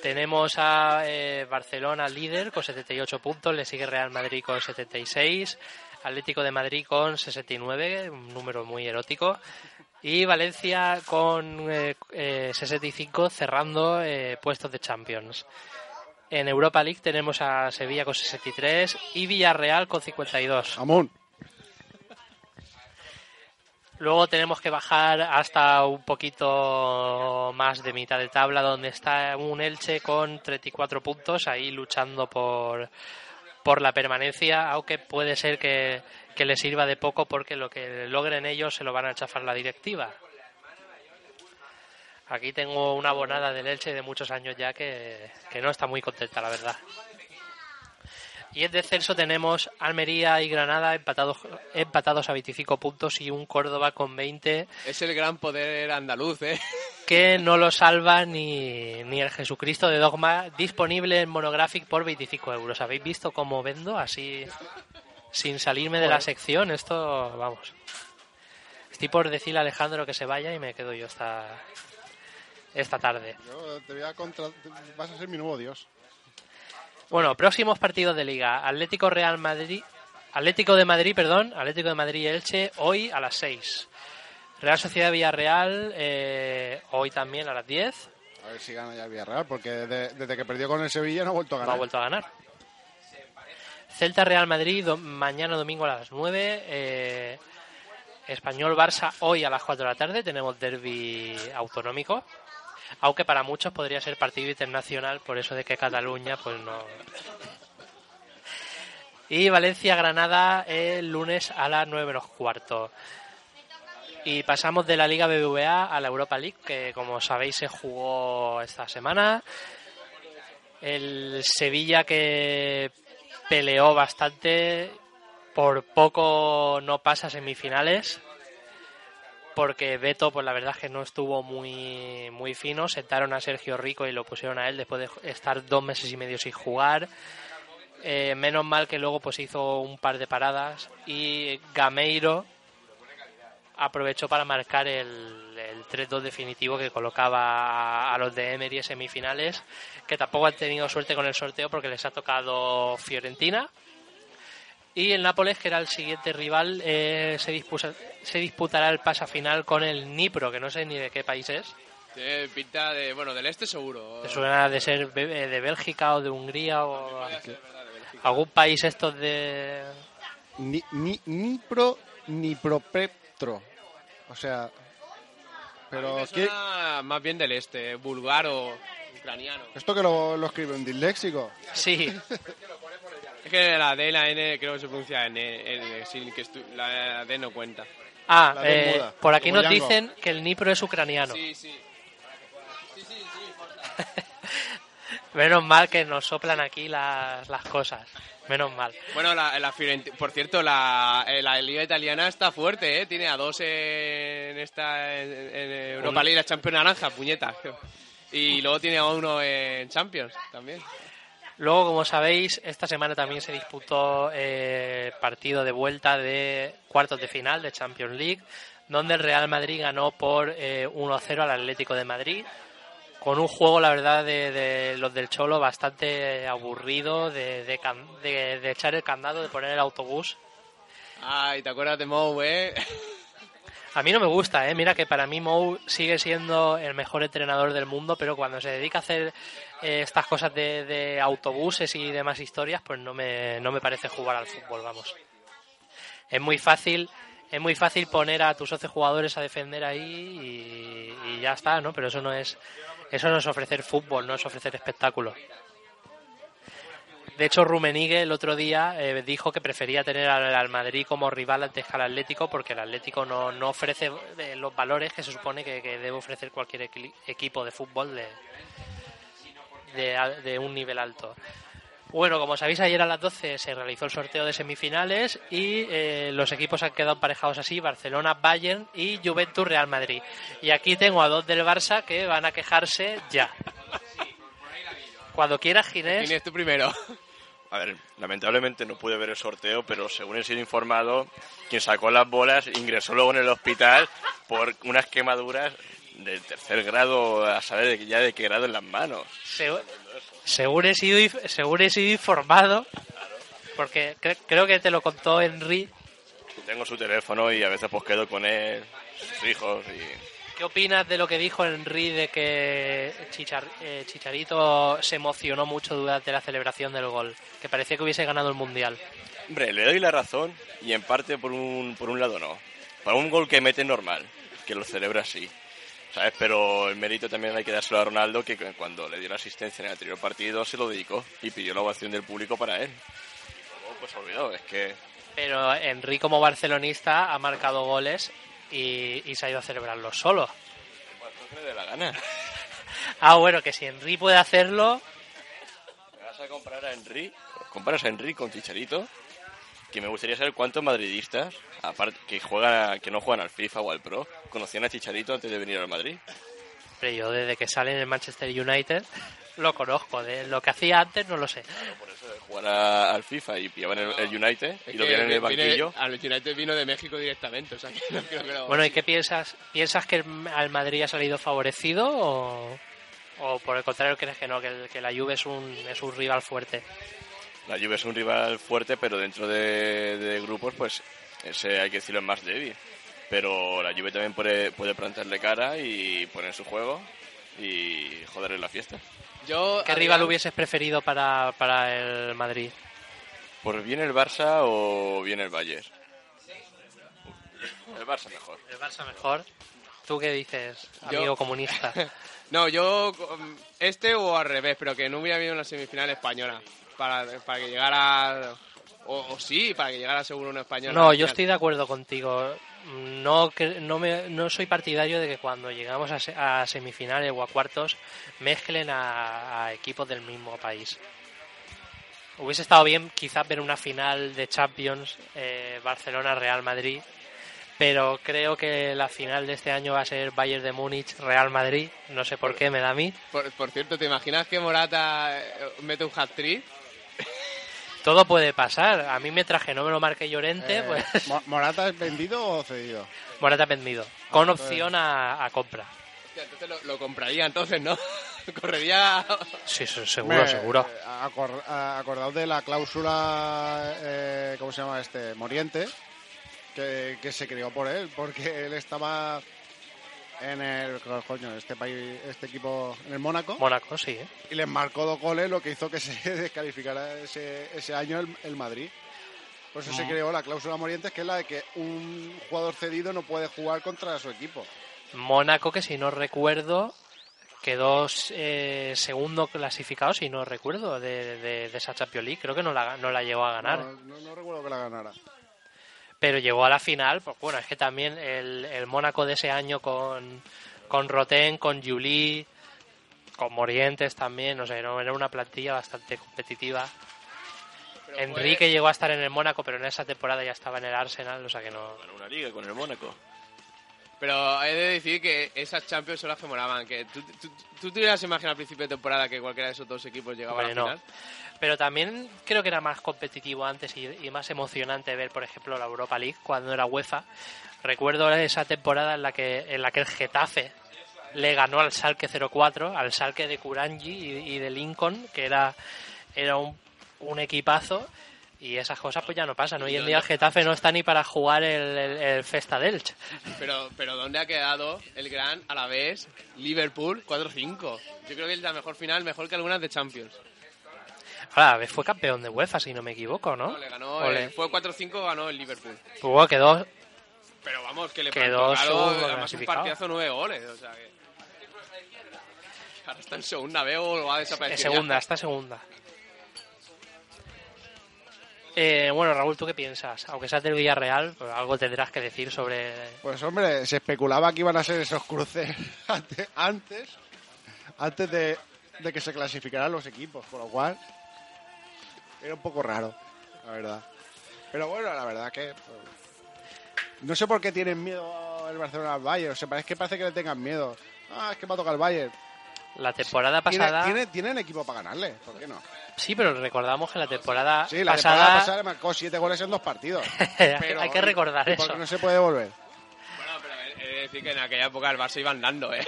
Tenemos a eh, Barcelona líder con 78 puntos, le sigue Real Madrid con 76, Atlético de Madrid con 69, un número muy erótico, y Valencia con eh, eh, 65 cerrando eh, puestos de Champions. En Europa League tenemos a Sevilla con 63 y Villarreal con 52. Amón. Luego tenemos que bajar hasta un poquito más de mitad de tabla, donde está un Elche con 34 puntos, ahí luchando por, por la permanencia, aunque puede ser que, que le sirva de poco porque lo que logren ellos se lo van a chafar la directiva. Aquí tengo una abonada del Elche de muchos años ya que, que no está muy contenta, la verdad. Y en descenso tenemos Almería y Granada empatados, empatados a 25 puntos y un Córdoba con 20 Es el gran poder andaluz, ¿eh? que no lo salva ni, ni el Jesucristo de Dogma disponible en Monographic por 25 euros. ¿Habéis visto cómo vendo así sin salirme de la sección? Esto, vamos. Estoy por decirle a Alejandro que se vaya y me quedo yo esta, esta tarde. Yo te voy a contra... Vas a ser mi nuevo dios. Bueno, próximos partidos de liga. Atlético Real Madrid. Atlético de Madrid, perdón. Atlético de Madrid y Elche hoy a las 6. Real Sociedad Villarreal eh, hoy también a las 10. A ver si gana ya el Villarreal, porque desde, desde que perdió con el Sevilla no ha vuelto a No ganar. ha vuelto a ganar. Celta Real Madrid do- mañana domingo a las 9. eh, Español Barça hoy a las 4 de la tarde. Tenemos derby autonómico. Aunque para muchos podría ser partido internacional por eso de que Cataluña pues no. Y Valencia-Granada el lunes a las 9 menos cuarto. Y pasamos de la Liga BBVA a la Europa League, que como sabéis se jugó esta semana. El Sevilla que peleó bastante, por poco no pasa semifinales, porque Beto, pues la verdad es que no estuvo muy, muy fino. Sentaron a Sergio Rico y lo pusieron a él después de estar dos meses y medio sin jugar. Eh, menos mal que luego pues hizo un par de paradas y Gameiro aprovechó para marcar el, el 3-2 definitivo que colocaba a los de Emery semifinales, que tampoco han tenido suerte con el sorteo porque les ha tocado Fiorentina. Y el Nápoles, que era el siguiente rival, eh, se, dispusa- se disputará el pasa final con el Nipro, que no sé ni de qué país es. Tiene pinta de, bueno, del este seguro. Te suena de ser be- de Bélgica o de Hungría o algún país estos de... Ni, ni, ni pro ni propetro. O sea. Pero Me ¿qué- suena más bien del este, búlgaro, ucraniano. esto que lo, lo escribe un disléxico. Sí, *laughs* Es que la D y la N creo que se pronuncia N, N, sin que la D no cuenta. Ah, eh, muda, por aquí nos Django. dicen que el Nipro es ucraniano. Sí, sí. *laughs* Menos mal que nos soplan aquí las, las cosas. Menos mal. Bueno, la, por cierto, la, eh, la liga italiana está fuerte, ¿eh? Tiene a dos en esta en, en Europa League, la Champions Naranja, puñeta. Y luego tiene a uno en Champions también. Luego, como sabéis, esta semana también se disputó eh, partido de vuelta de cuartos de final de Champions League, donde el Real Madrid ganó por eh, 1-0 al Atlético de Madrid, con un juego, la verdad, de, de los del Cholo bastante aburrido, de, de de echar el candado, de poner el autobús. Ay, ¿te acuerdas de Mou, eh? A mí no me gusta, ¿eh? Mira que para mí Mou sigue siendo el mejor entrenador del mundo, pero cuando se dedica a hacer eh, estas cosas de, de autobuses y demás historias, pues no me, no me parece jugar al fútbol, vamos. Es muy fácil, es muy fácil poner a tus 11 jugadores a defender ahí y, y ya está, ¿no? Pero eso no es, eso no es ofrecer fútbol, no es ofrecer espectáculo. De hecho, Rumenigue el otro día eh, dijo que prefería tener al, al Madrid como rival antes que al Atlético porque el Atlético no, no ofrece eh, los valores que se supone que, debe ofrecer cualquier equi- equipo de fútbol de, de, de un nivel alto. Bueno, como sabéis, ayer a las 12 se realizó el sorteo de semifinales y eh, los equipos han quedado emparejados así, Barcelona, Bayern y Juventus Real Madrid. Y aquí tengo a dos del Barça que van a quejarse ya. Cuando quieras, Ginés. Tienes tú primero. *laughs* A ver, lamentablemente no pude ver el sorteo, pero según he sido informado, quien sacó las bolas ingresó luego en el hospital por unas quemaduras del tercer grado, a saber de, ya de qué grado en las manos. Segu- según, he sido, según he sido informado, porque cre- creo que te lo contó Henry. Tengo su teléfono y a veces pues quedo con él, sus hijos y... ¿Qué opinas de lo que dijo Henry de que Chichar- eh, Chicharito se emocionó mucho durante la celebración del gol? Que parecía que hubiese ganado el Mundial. Hombre, le doy la razón y en parte por un, por un lado no. Para un gol que mete normal, que lo celebra así. ¿Sabes? Pero el mérito también hay que dárselo a Ronaldo, que cuando le dio la asistencia en el anterior partido se lo dedicó y pidió la ovación del público para él. Luego pues olvidó, es que Pero Henry como barcelonista ha marcado goles y, y se ha ido a celebrarlo solo. no que le dé la gana. *laughs* Ah, bueno, que si Henry puede hacerlo, ¿Me vas a comprar a Henry? ¿Comparas a Henry con Chicharito? Que me gustaría saber cuántos madridistas, aparte que juegan que no juegan al FIFA o al Pro, conocían a Chicharito antes de venir al Madrid. pero yo desde que sale en el Manchester United lo conozco. De lo que hacía antes no lo sé. Por eso de jugar a- al FIFA y pillaban el, el United y lo vieron en el banquillo. al United vino de México directamente, o sea *laughs* que no creo que lo- Bueno, ¿y qué piensas? ¿Piensas que el- al Madrid ha salido favorecido o...? ¿O por el contrario crees que no, que, el- que la Juve es un, es un rival fuerte? La Juve es un rival fuerte, pero dentro de, de grupos, pues ese hay que decirlo es más débil. Pero la Juve también puede, puede plantarle cara y poner su juego y joderle la fiesta. Yo, ¿Qué Adrián, rival hubieses preferido para, para el Madrid? ¿Por bien el Barça o bien el Bayern? El Barça mejor. El Barça mejor. ¿Tú qué dices, Yo- amigo comunista? *laughs* No, yo um, este o al revés, pero que no hubiera habido una semifinal española para, para que llegara o, o sí, para que llegara seguro una española. No, yo estoy de acuerdo contigo. No, no, me, no soy partidario de que cuando llegamos a, se- a semifinales o a cuartos mezclen a, equipos del mismo país. Hubiese estado bien quizás ver una final de Champions eh, Barcelona-Real Madrid, pero creo que la final de este año va a ser Bayern de Múnich-Real Madrid. No sé por qué me da a mí. Por, por cierto, ¿te imaginas que Morata eh, mete un hat-trick? Todo puede pasar. A mí mientras que no me lo marque Llorente, Eh, pues Mo- ¿Morata es vendido o cedido? Morata vendido. Con opción a, a compra. Hostia, entonces lo, lo compraría entonces, ¿no? *laughs* Correría... Sí, seguro, Me- seguro. eh, acor- acordaos de la cláusula, eh, ¿cómo se llama este? Moriente, que, que se creó por él, porque él estaba en el, coño, este país, este equipo, en el Mónaco, Mónaco, sí. ¿eh? y les marcó dos goles, lo que hizo que se *laughs* descalificara ese, ese año el, el Madrid. Por eso se creó la cláusula Morientes, que es la de que un jugador cedido no puede jugar contra su equipo. Mónaco, que si no recuerdo, quedó eh, segundo clasificado, si no recuerdo, de, de, de esa Champions League. Creo que no la, no la llegó a ganar. No, no- no recuerdo que la ganara. Pero llegó a la final, pues bueno, es que también el, el Mónaco de ese año con, con Roten, con Juli, con Morientes también, no sé, no, era una plantilla bastante competitiva. Pero Enrique llegó a estar en el Mónaco, pero en esa temporada ya estaba en el Arsenal, o sea que no... Ganó una liga con el Mónaco. Pero he de decir que esas Champions son las que moraban. Que tú, tú, tú te hubieras imaginado al principio de temporada que cualquiera de esos dos equipos llegaba Hombre, a la no. final. Pero también creo que era más competitivo antes y, y más emocionante ver, por ejemplo, la Europa League cuando era UEFA. Recuerdo esa temporada en la que, en la que el Getafe le ganó al Salque 04, al Salque de Kurangi y, y de Lincoln, que era, era un, un equipazo. Y esas cosas pues ya no pasan. Hoy en día el Getafe no está ni para jugar el, el, el Festa Delch. Pero, pero ¿dónde ha quedado el gran a la vez Liverpool 4-5? Yo creo que es la mejor final, mejor que algunas de Champions. Ahora, vez fue campeón de UEFA, si no me equivoco, ¿no? No, le ganó, fue 4-5, ganó el Liverpool. Quedó Pero vamos, que le Quedó además un partidazo nueve goles. O sea que... Ahora está en segunda, veo o va a En desaparecer. segunda, está segunda. Eh, bueno, Raúl, ¿tú qué piensas? Aunque seas del Villarreal, pues algo tendrás que decir sobre... Pues hombre, se especulaba que iban a ser esos cruces *laughs* ante- antes, antes de, de que se clasificaran los equipos, por lo cual era un poco raro, la verdad. Pero bueno, la verdad que pues, no sé por qué tienen miedo el Barcelona al Bayern, o sea, parece que parece que le tengan miedo. Ah, es que va a tocar el Bayern. La temporada Tiene, pasada... tiene, tienen equipo para ganarle, ¿por qué no? Sí, pero recordamos que la temporada Sí, la pasada... temporada pasada marcó siete goles en dos partidos. *laughs* Pero- Hay que recordar ¿y eso. por qué no se puede volver? Bueno, pero he de decir que en aquella época el Barça iba andando, ¿eh?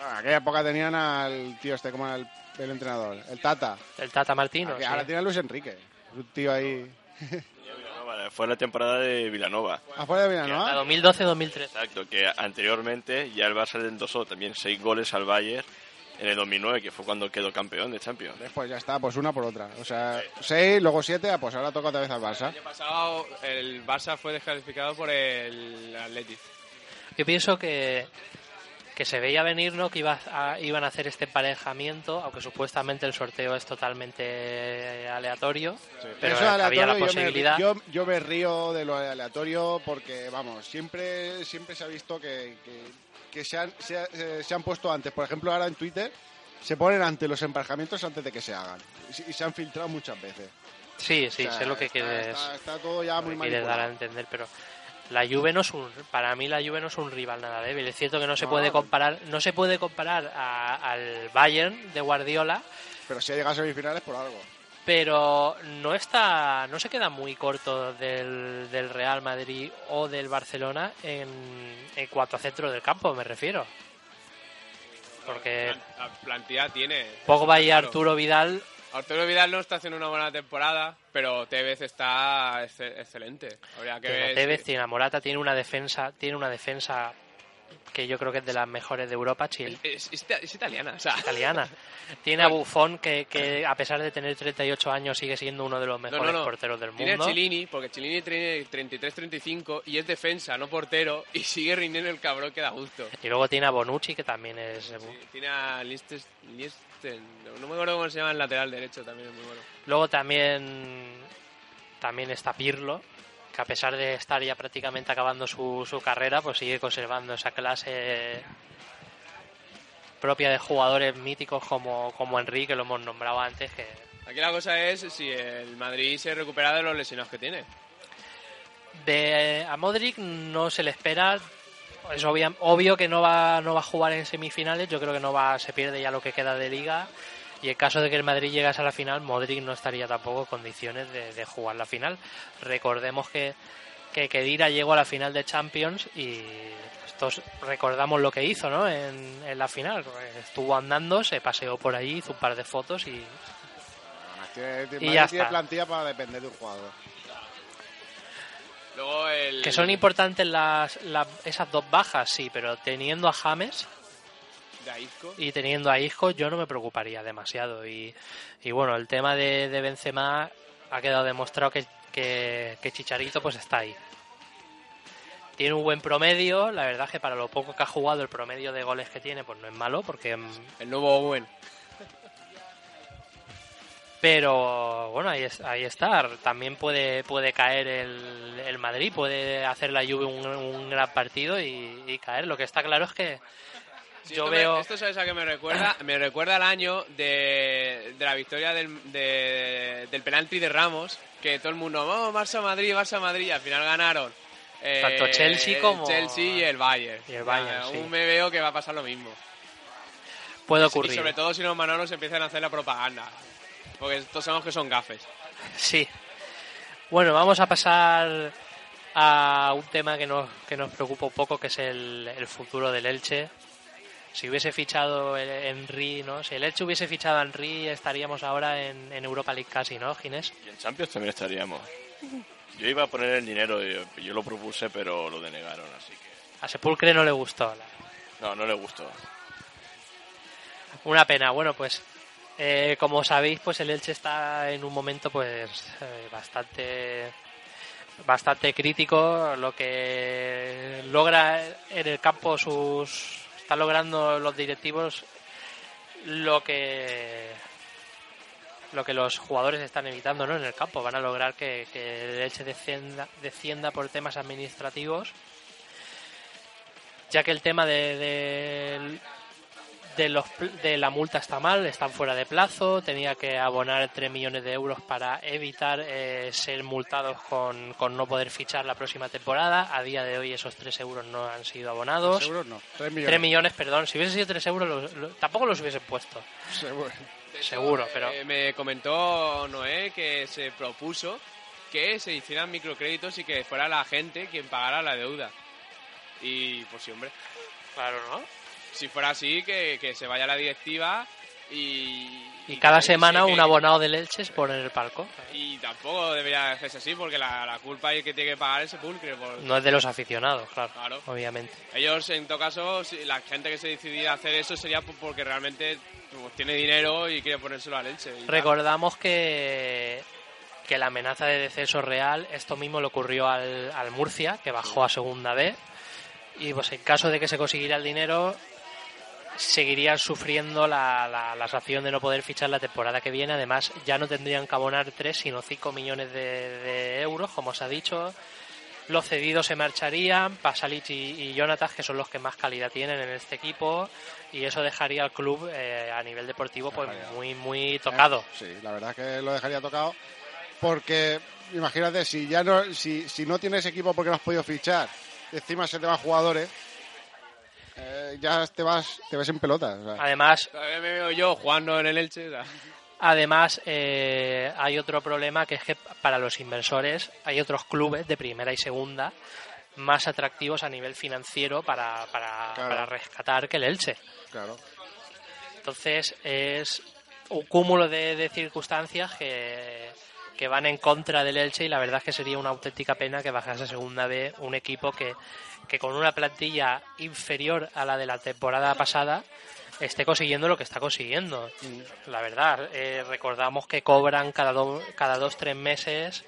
Ah, En aquella época tenían al tío este, como era el, el entrenador, el Tata. El Tata Martino, Aquí sí. Ahora tiene a Luis Enrique, un tío ahí. *laughs* Fue la temporada de Vilanova. Afuera de La Villanova. 2012-2013. Exacto, que anteriormente ya el Barça le endosó también seis goles al Bayern en el 2009, que fue cuando quedó campeón de Champions. Pues ya está, pues una por otra. O sea, seis, luego siete, ah, pues ahora toca otra vez al Barça. El año pasado el Barça fue descalificado por el Athletic. Yo pienso que, que se veía venir, ¿no? Que iba a- iban a hacer este emparejamiento, aunque supuestamente el sorteo es totalmente aleatorio. Pero Eso es había la aleatorio, yo me- posibilidad. Yo, yo me río de lo aleatorio porque, vamos, siempre, siempre se ha visto que, que, que se, han, se, eh, se han puesto antes. Por ejemplo, ahora en Twitter se ponen ante los emparejamientos antes de que se hagan. Y, y se han filtrado muchas veces. Sí, sí, O sea, sé lo que está, quieres, Está, está todo ya muy quieres dar a entender, pero la Juve no es un, para mí la Juve no es un rival nada débil. Es cierto que no se No. puede comparar, no se puede comparar a- al Bayern de Guardiola, Pero si ha llegado a semifinales por algo. Pero no está, no se queda muy corto del, del Real Madrid o del Barcelona en, en cuanto a centro del campo, me refiero. porque La plantilla tiene. Pogba y. Arturo Vidal Arturo Vidal no está haciendo una buena temporada, pero Tevez está exce- excelente. Habría que ver. Tevez, si- tiene a Morata, tiene una defensa, tiene una defensa que yo creo que es de las mejores de Europa, Chile. Es, es- es italiana, o sea. italiana. *laughs* Tiene a Buffon que, que a pesar de tener 38 años sigue siendo uno de los No, mejores no, no. porteros del Tiene a mundo. Chilini, porque Chilini tiene 33-35 y es defensa, no portero, y sigue rindiendo el cabrón que da gusto. Y luego tiene a Bonucci que también es Sí, tiene a Lister, Lister- no me acuerdo cómo se llama el lateral derecho, también es muy bueno. Luego también también está Pirlo, que a pesar de estar ya prácticamente acabando su, su carrera, pues sigue conservando esa clase propia de jugadores míticos como, como Henry, que lo hemos nombrado antes, que Aquí la cosa es si el Madrid se recupera de los lesionados que tiene. de a Modric no se le espera. Es obvia- obvio que no va no va a jugar en semifinales. Yo creo que no va se pierde ya lo que queda de liga y en caso de que el Madrid llegase a la final Modric no estaría tampoco en condiciones de, de jugar la final recordemos que que Kedira llegó a la final de Champions y estos recordamos lo que hizo ¿no? en, en la final estuvo andando se paseó por ahí hizo un par de fotos y tiene, tiene- Y ya tiene está. plantilla para depender de un jugador. Luego el... que son importantes las, las- esas dos bajas sí pero teniendo a James. Y teniendo a Isco yo no me preocuparía demasiado. Y, y bueno el tema de, de Benzema ha quedado demostrado que, que, que Chicharito pues está ahí. Tiene un buen promedio. La verdad que para lo poco que ha jugado el promedio de goles que tiene pues no es malo porque mm, El nuevo Owen. pero bueno ahí, es- ahí está. También puede puede caer el, el Madrid puede hacer la Juve un, un gran partido y, y caer. Lo que está claro es que yo esto me- veo esto sabes a qué me recuerda. *clears throat* Me recuerda al año de, de la victoria del, de- del penalti de Ramos, que todo el mundo, vamos, Barça Madrid, Barça Madrid, y al final ganaron. eh, Tanto Chelsea el como- Chelsea y el Bayern. Y el Bayern, sí. Aún me veo que va a pasar lo mismo. puede Y ocurrir sobre todo si los manolos empiezan a hacer la propaganda. Porque todos sabemos que son gafes. Sí. Bueno, vamos a pasar a un tema que nos, que nos preocupa un poco, que es el, el futuro del Elche. Si hubiese fichado el- Henry, ¿no? Si el Elche hubiese fichado a Henry, estaríamos ahora en, en Europa League casi, ¿no, Ginés? Y en Champions también estaríamos. Yo iba a poner el dinero, yo, yo lo propuse, pero lo denegaron, así que... A Sepulcre no le gustó. la- No, no le gustó. Una pena. Bueno, pues eh, como sabéis, pues el Elche está en un momento pues eh, bastante bastante crítico. Lo que logra en el campo sus está logrando los directivos lo que lo que los jugadores están evitando ¿no? en el campo. Van a lograr que, que el Elche descienda, por temas administrativos, ya que el tema de- de, los, de la multa está mal, están fuera de plazo, tenía que abonar 3 millones de euros para evitar eh, ser multados con, con no poder fichar la próxima temporada. A día de hoy esos 3 euros no han sido abonados. Seguro no. 3 millones. 3 millones, perdón. Si hubiese sido 3 euros, lo- tampoco los hubiesen puesto. Seguro. Hecho, Seguro, pero- eh, me comentó Noé que se propuso que se hicieran microcréditos y que fuera la gente quien pagara la deuda. Y pues sí, hombre. Claro, ¿no? Si fuera así, que, que se vaya la directiva y... Y cada que- semana que- un abonado del Elche es por en el palco. Y tampoco debería hacerse así porque la, la culpa y el que tiene que pagar es Sepulcre. Por... No es de los aficionados, claro. Claro. Obviamente. Ellos, en todo caso, la gente que se decidiera hacer eso sería po- porque realmente pues, tiene dinero y quiere ponérselo al Elche. y tal. Recordamos que, que la amenaza de descenso real, esto mismo le ocurrió al, al Murcia, que bajó a segunda B. Y pues en caso de que se consiguiera el dinero, seguirían sufriendo la, la, la sanción de no poder fichar la temporada que viene. Además, ya no tendrían que abonar 3, sino 5 millones de, de euros, como os ha dicho. Los cedidos se marcharían, Pasalic y, y Jonatas, que son los que más calidad tienen en este equipo, y eso dejaría al club eh, a nivel deportivo pues Dejaría. muy muy tocado. Sí, la verdad es que lo dejaría tocado. Porque, imagínate, si ya no, si, si no tienes equipo porque no has podido fichar, encima se te van jugadores, eh, ya te vas, te ves en pelota. o sea. Además, me veo yo jugando en el Elche. o sea. además eh, hay otro problema que es que para los inversores hay otros clubes de primera y segunda más atractivos a nivel financiero para, para, Claro. para rescatar que el Elche. Claro. Entonces es un cúmulo de, de circunstancias que, que van en contra del Elche y la verdad es que sería una auténtica pena que bajase a segunda B un equipo que, que con una plantilla inferior a la de la temporada pasada esté consiguiendo lo que está consiguiendo. La verdad, eh, recordamos que cobran cada, do- cada dos, tres meses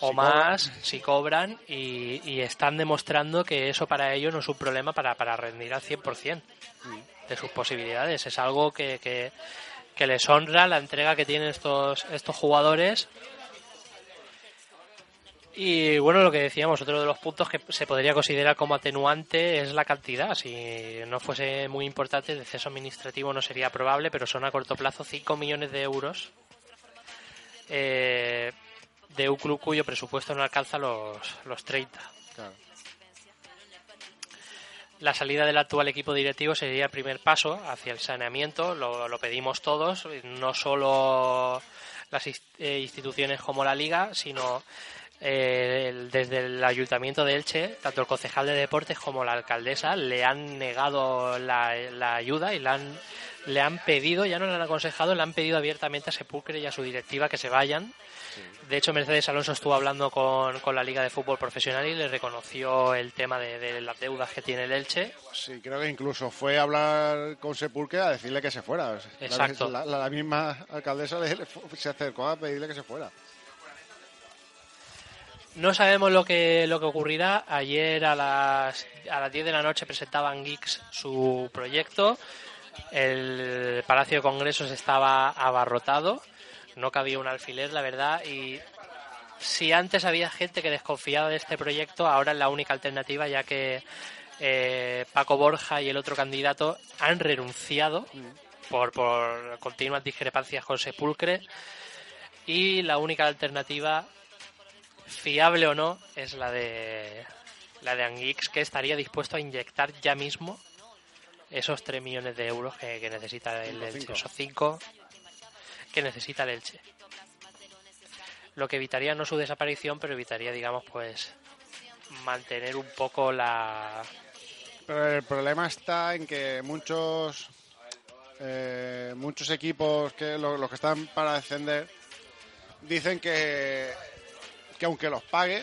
o Si más si cobran y, y están demostrando que eso para ellos no es un problema para, para rendir al 100% de sus posibilidades. Es algo que, que, que les honra la entrega que tienen estos, estos jugadores. Y bueno, lo que decíamos, otro de los puntos que se podría considerar como atenuante es la cantidad. Si no fuese muy importante, el descenso administrativo no sería probable, pero son a corto plazo 5 millones de euros eh, de un club cuyo presupuesto no alcanza los, los 30. Claro. La salida del actual equipo directivo sería el primer paso hacia el saneamiento, lo, lo pedimos todos, no solo las eh, instituciones como la Liga, sino eh, desde el Ayuntamiento de Elche, tanto el concejal de deportes como la alcaldesa le han negado la, la ayuda y le han, le han pedido, ya no le han aconsejado, le han pedido abiertamente a Sepulcre y a su directiva que se vayan. De hecho, Mercedes Alonso estuvo hablando con, con la Liga de Fútbol Profesional y le reconoció el tema de, de las deudas que tiene el Elche. Sí, creo que incluso fue a hablar con Sepulque a decirle que se fuera. Exacto. La, la- la misma alcaldesa le- le fu- se acercó a pedirle que se fuera. No sabemos lo que, lo que ocurrirá. Ayer a las, a las 10 de la noche presentaban Geeks su proyecto. El Palacio de Congresos estaba abarrotado. No cabía un alfiler, la verdad. Y si antes había gente que desconfiaba de este proyecto, ahora es la única alternativa, ya que eh, Paco Borja y el otro candidato han renunciado por, por continuas discrepancias con Sepulcre. Y la única alternativa fiable o no, es la de la de Anguix, que estaría dispuesto a inyectar ya mismo esos 3 millones de euros que, que necesita el Elche, cinco. esos 5 que necesita el Elche. Lo que evitaría no su desaparición, pero evitaría, digamos, pues mantener un poco la... Pero el problema está en que muchos eh, muchos equipos que lo- los que están para descender dicen que que aunque los pague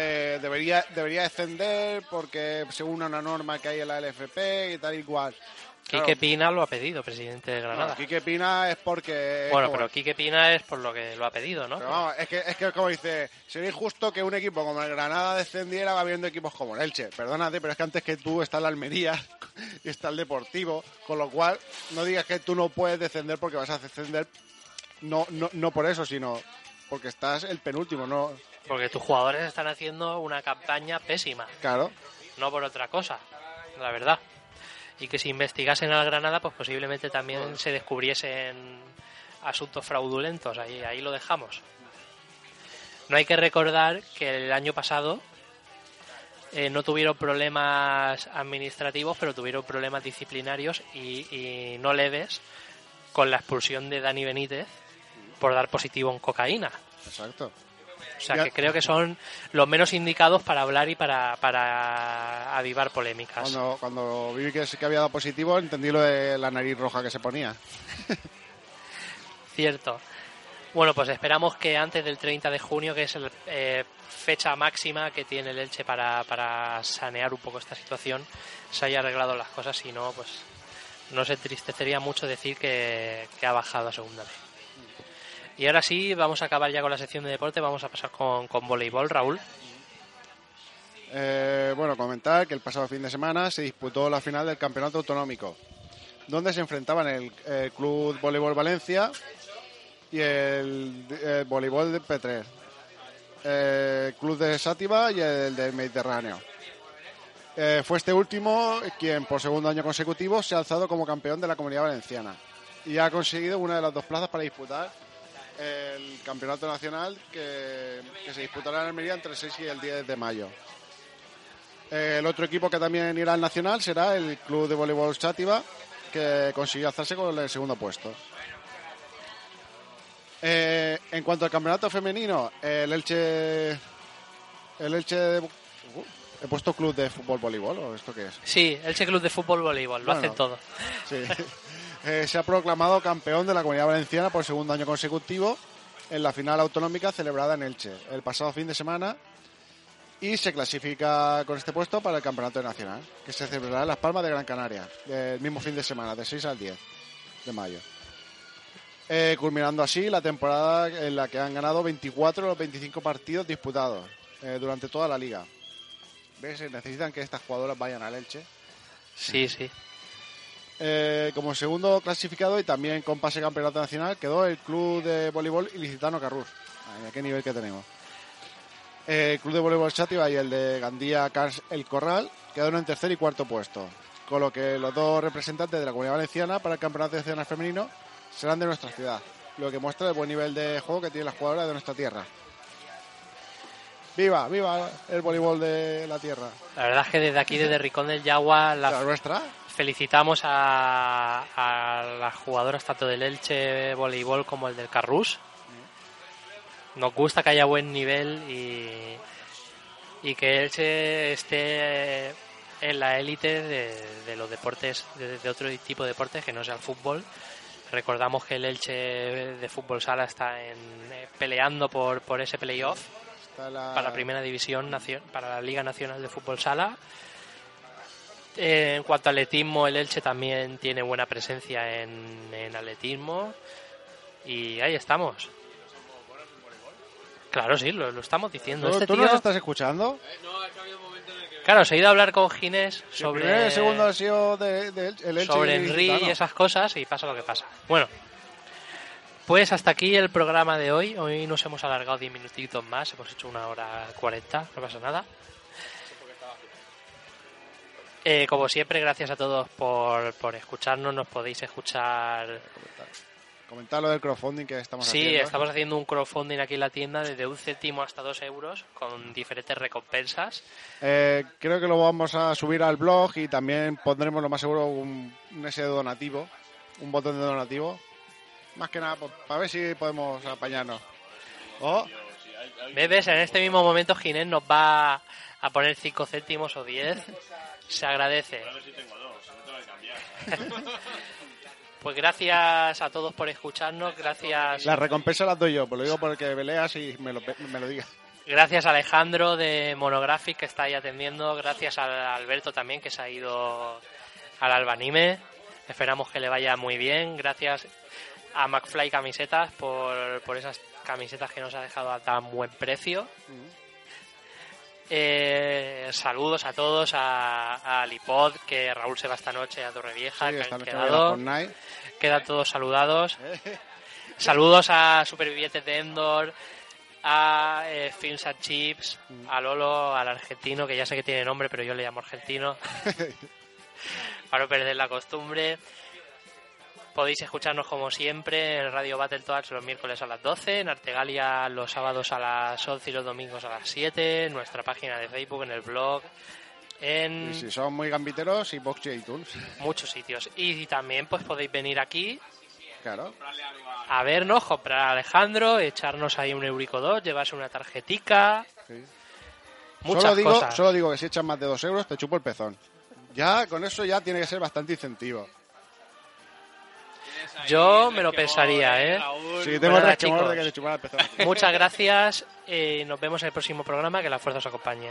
eh, debería debería descender porque según una norma que hay en la LFP y tal y cual. Claro, Quique Pina lo ha pedido, presidente de no, Granada. Quique Pina es porque bueno, pero Quique Pina es por lo que lo ha pedido, ¿no? Pero vamos, es que, es que como dice, sería injusto que un equipo como el Granada descendiera habiendo equipos como el Elche. Perdónate, pero es que antes que tú está el Almería *laughs* y está el Deportivo, con lo cual no digas que tú no puedes descender porque vas a descender, no, no, no por eso, sino porque estás el penúltimo, no, Porque tus jugadores están haciendo una campaña pésima. claro. no por otra cosa, la verdad. Y que si investigasen al Granada, pues posiblemente también se descubriesen asuntos fraudulentos. Ahí, ahí lo dejamos. No hay que recordar que el año pasado eh, no tuvieron problemas administrativos, pero tuvieron problemas disciplinarios y, y no leves con la expulsión de Dani Benítez por dar positivo en cocaína. Exacto. O sea Ya- que creo que son los menos indicados para hablar y para, para avivar polémicas. Cuando, cuando vi que, que había dado positivo, entendí lo de la nariz roja que se ponía. *laughs* Cierto. Bueno, pues esperamos que antes del 30 de junio, que es la fecha máxima que tiene el Elche para, para sanear un poco esta situación, se haya arreglado las cosas. Si no, pues nos entristecería mucho decir que, que ha bajado a segunda vez. Y ahora sí, vamos a acabar ya con la sección de deporte. Vamos a pasar con, con voleibol, Raúl. Eh, bueno, comentar que el pasado fin de semana se disputó la final del campeonato autonómico, donde se enfrentaban el, Club Voleibol Valencia y el, Voleibol de P3, eh, Club de Sátiva y el del Mediterráneo. Eh, fue este último quien por segundo año consecutivo se ha alzado como campeón de la comunidad valenciana y ha conseguido una de las dos plazas para disputar el campeonato nacional que, que se disputará en Almería entre el 6 y el 10 de mayo. Eh, el otro equipo que también irá al nacional será el Club de Voleibol Chátiva, que consiguió alzarse con el segundo puesto. Eh, en cuanto al campeonato femenino, el Elche. El Elche. de- uh, He puesto club de fútbol voleibol, ¿o esto qué es? Sí, Elche Club de Fútbol Voleibol, lo Bueno. hacen todo. Sí. *laughs* Eh, se ha proclamado campeón de la Comunidad Valenciana por segundo año consecutivo en la final autonómica celebrada en Elche el pasado fin de semana y se clasifica con este puesto para el Campeonato Nacional, que se celebrará en Las Palmas de Gran Canaria el mismo fin de semana, de 6 al 10 de mayo. Eh, culminando así la temporada en la que han ganado 24 de los 25 partidos disputados eh, durante toda la liga. ¿Ves? Necesitan que estas jugadoras vayan al Elche. Sí, sí. Eh, como segundo clasificado y también con pase campeonato nacional quedó el club de voleibol ilicitano Carrús. Ay, qué nivel que tenemos. Eh, el club de voleibol Chátiva y el de Gandía Cars El Corral quedaron en tercer y cuarto puesto. Con lo que los dos representantes de la comunidad valenciana para el campeonato nacional femenino serán de nuestra ciudad. Lo que muestra el buen nivel de juego que tienen las jugadoras de nuestra tierra. ¡Viva! ¡Viva el voleibol de la tierra! La verdad es que desde aquí, desde Ricón del Yagua, la ¿La nuestra? felicitamos a, a las jugadoras tanto del Elche Voleibol como el del Carrús. Nos gusta que haya buen nivel y, y que Elche esté en la élite de, de los deportes, de, de otro tipo de deportes que no sea el fútbol. Recordamos que el Elche de fútbol sala está en, eh, peleando por, por ese playoff la- para la primera división para la Liga Nacional de Fútbol Sala. Eh, en cuanto a atletismo, el Elche también tiene buena presencia en, en atletismo y ahí estamos. Claro, sí, lo, lo estamos diciendo. ¿Tú, Este tú tío, nos estás escuchando? claro, se ha ido a hablar con Ginés El primer y sobre, el segundo ha sido de, de Elche- el Elche sobre y Henry y Ilicitano. esas cosas y pasa lo que pasa. Bueno, pues hasta aquí el programa de hoy. Hoy nos hemos alargado 10 minutitos más, hemos hecho una hora 40, no pasa nada. Eh, como siempre, gracias a todos por, por escucharnos. Nos podéis escuchar. Comentar lo del crowdfunding que estamos Sí, haciendo. estamos haciendo un crowdfunding aquí en la tienda desde un céntimo hasta dos euros con diferentes recompensas. Eh, creo que lo vamos a subir al blog y también pondremos lo más seguro un, un ese donativo, un botón de donativo. Más que nada para ver si podemos apañarnos. Oh, ¿Ves? En este mismo momento Ginés nos va a poner 5 céntimos o 10. Se agradece. Pues gracias a todos por escucharnos, gracias, las recompensas las doy yo, pues lo digo porque me leas y me lo, me lo digas. gracias a Alejandro de Monographic que está ahí atendiendo, gracias a Alberto también que se ha ido al Albanime, esperamos que le vaya muy bien, gracias a McFly Camisetas por, por esas camisetas que nos ha dejado a tan buen precio. Eh, saludos a todos, a, a Lipod, que Raúl se va esta noche a Torrevieja, Sí, que han quedado. Quedan todos saludados. *laughs* Saludos a Supervivientes de Endor, a eh, Films and Chips, a Lolo, al argentino, que ya sé que tiene nombre, pero yo le llamo argentino. *laughs* Para no perder la costumbre. Podéis escucharnos como siempre en Radio Battletoads los miércoles a las 12, en Artegalia los sábados a las 11 y los domingos a las 7, en nuestra página de Facebook, en el blog, en Y si son muy gambiteros, y Box y iTunes. muchos sitios. Y también pues podéis venir aquí Claro. a vernos, comprar a Alejandro, echarnos ahí un eurico dos, llevarse una tarjetica, Sí. muchas Solo digo, cosas. solo digo que si echas más de dos euros, te chupo el pezón. Ya, con eso ya tiene que ser bastante incentivo. Yo me lo pensaría, ¿eh? Sí, tengo nada, chicos. que. Muchas gracias y nos vemos en el próximo programa. Que la fuerza os acompañe.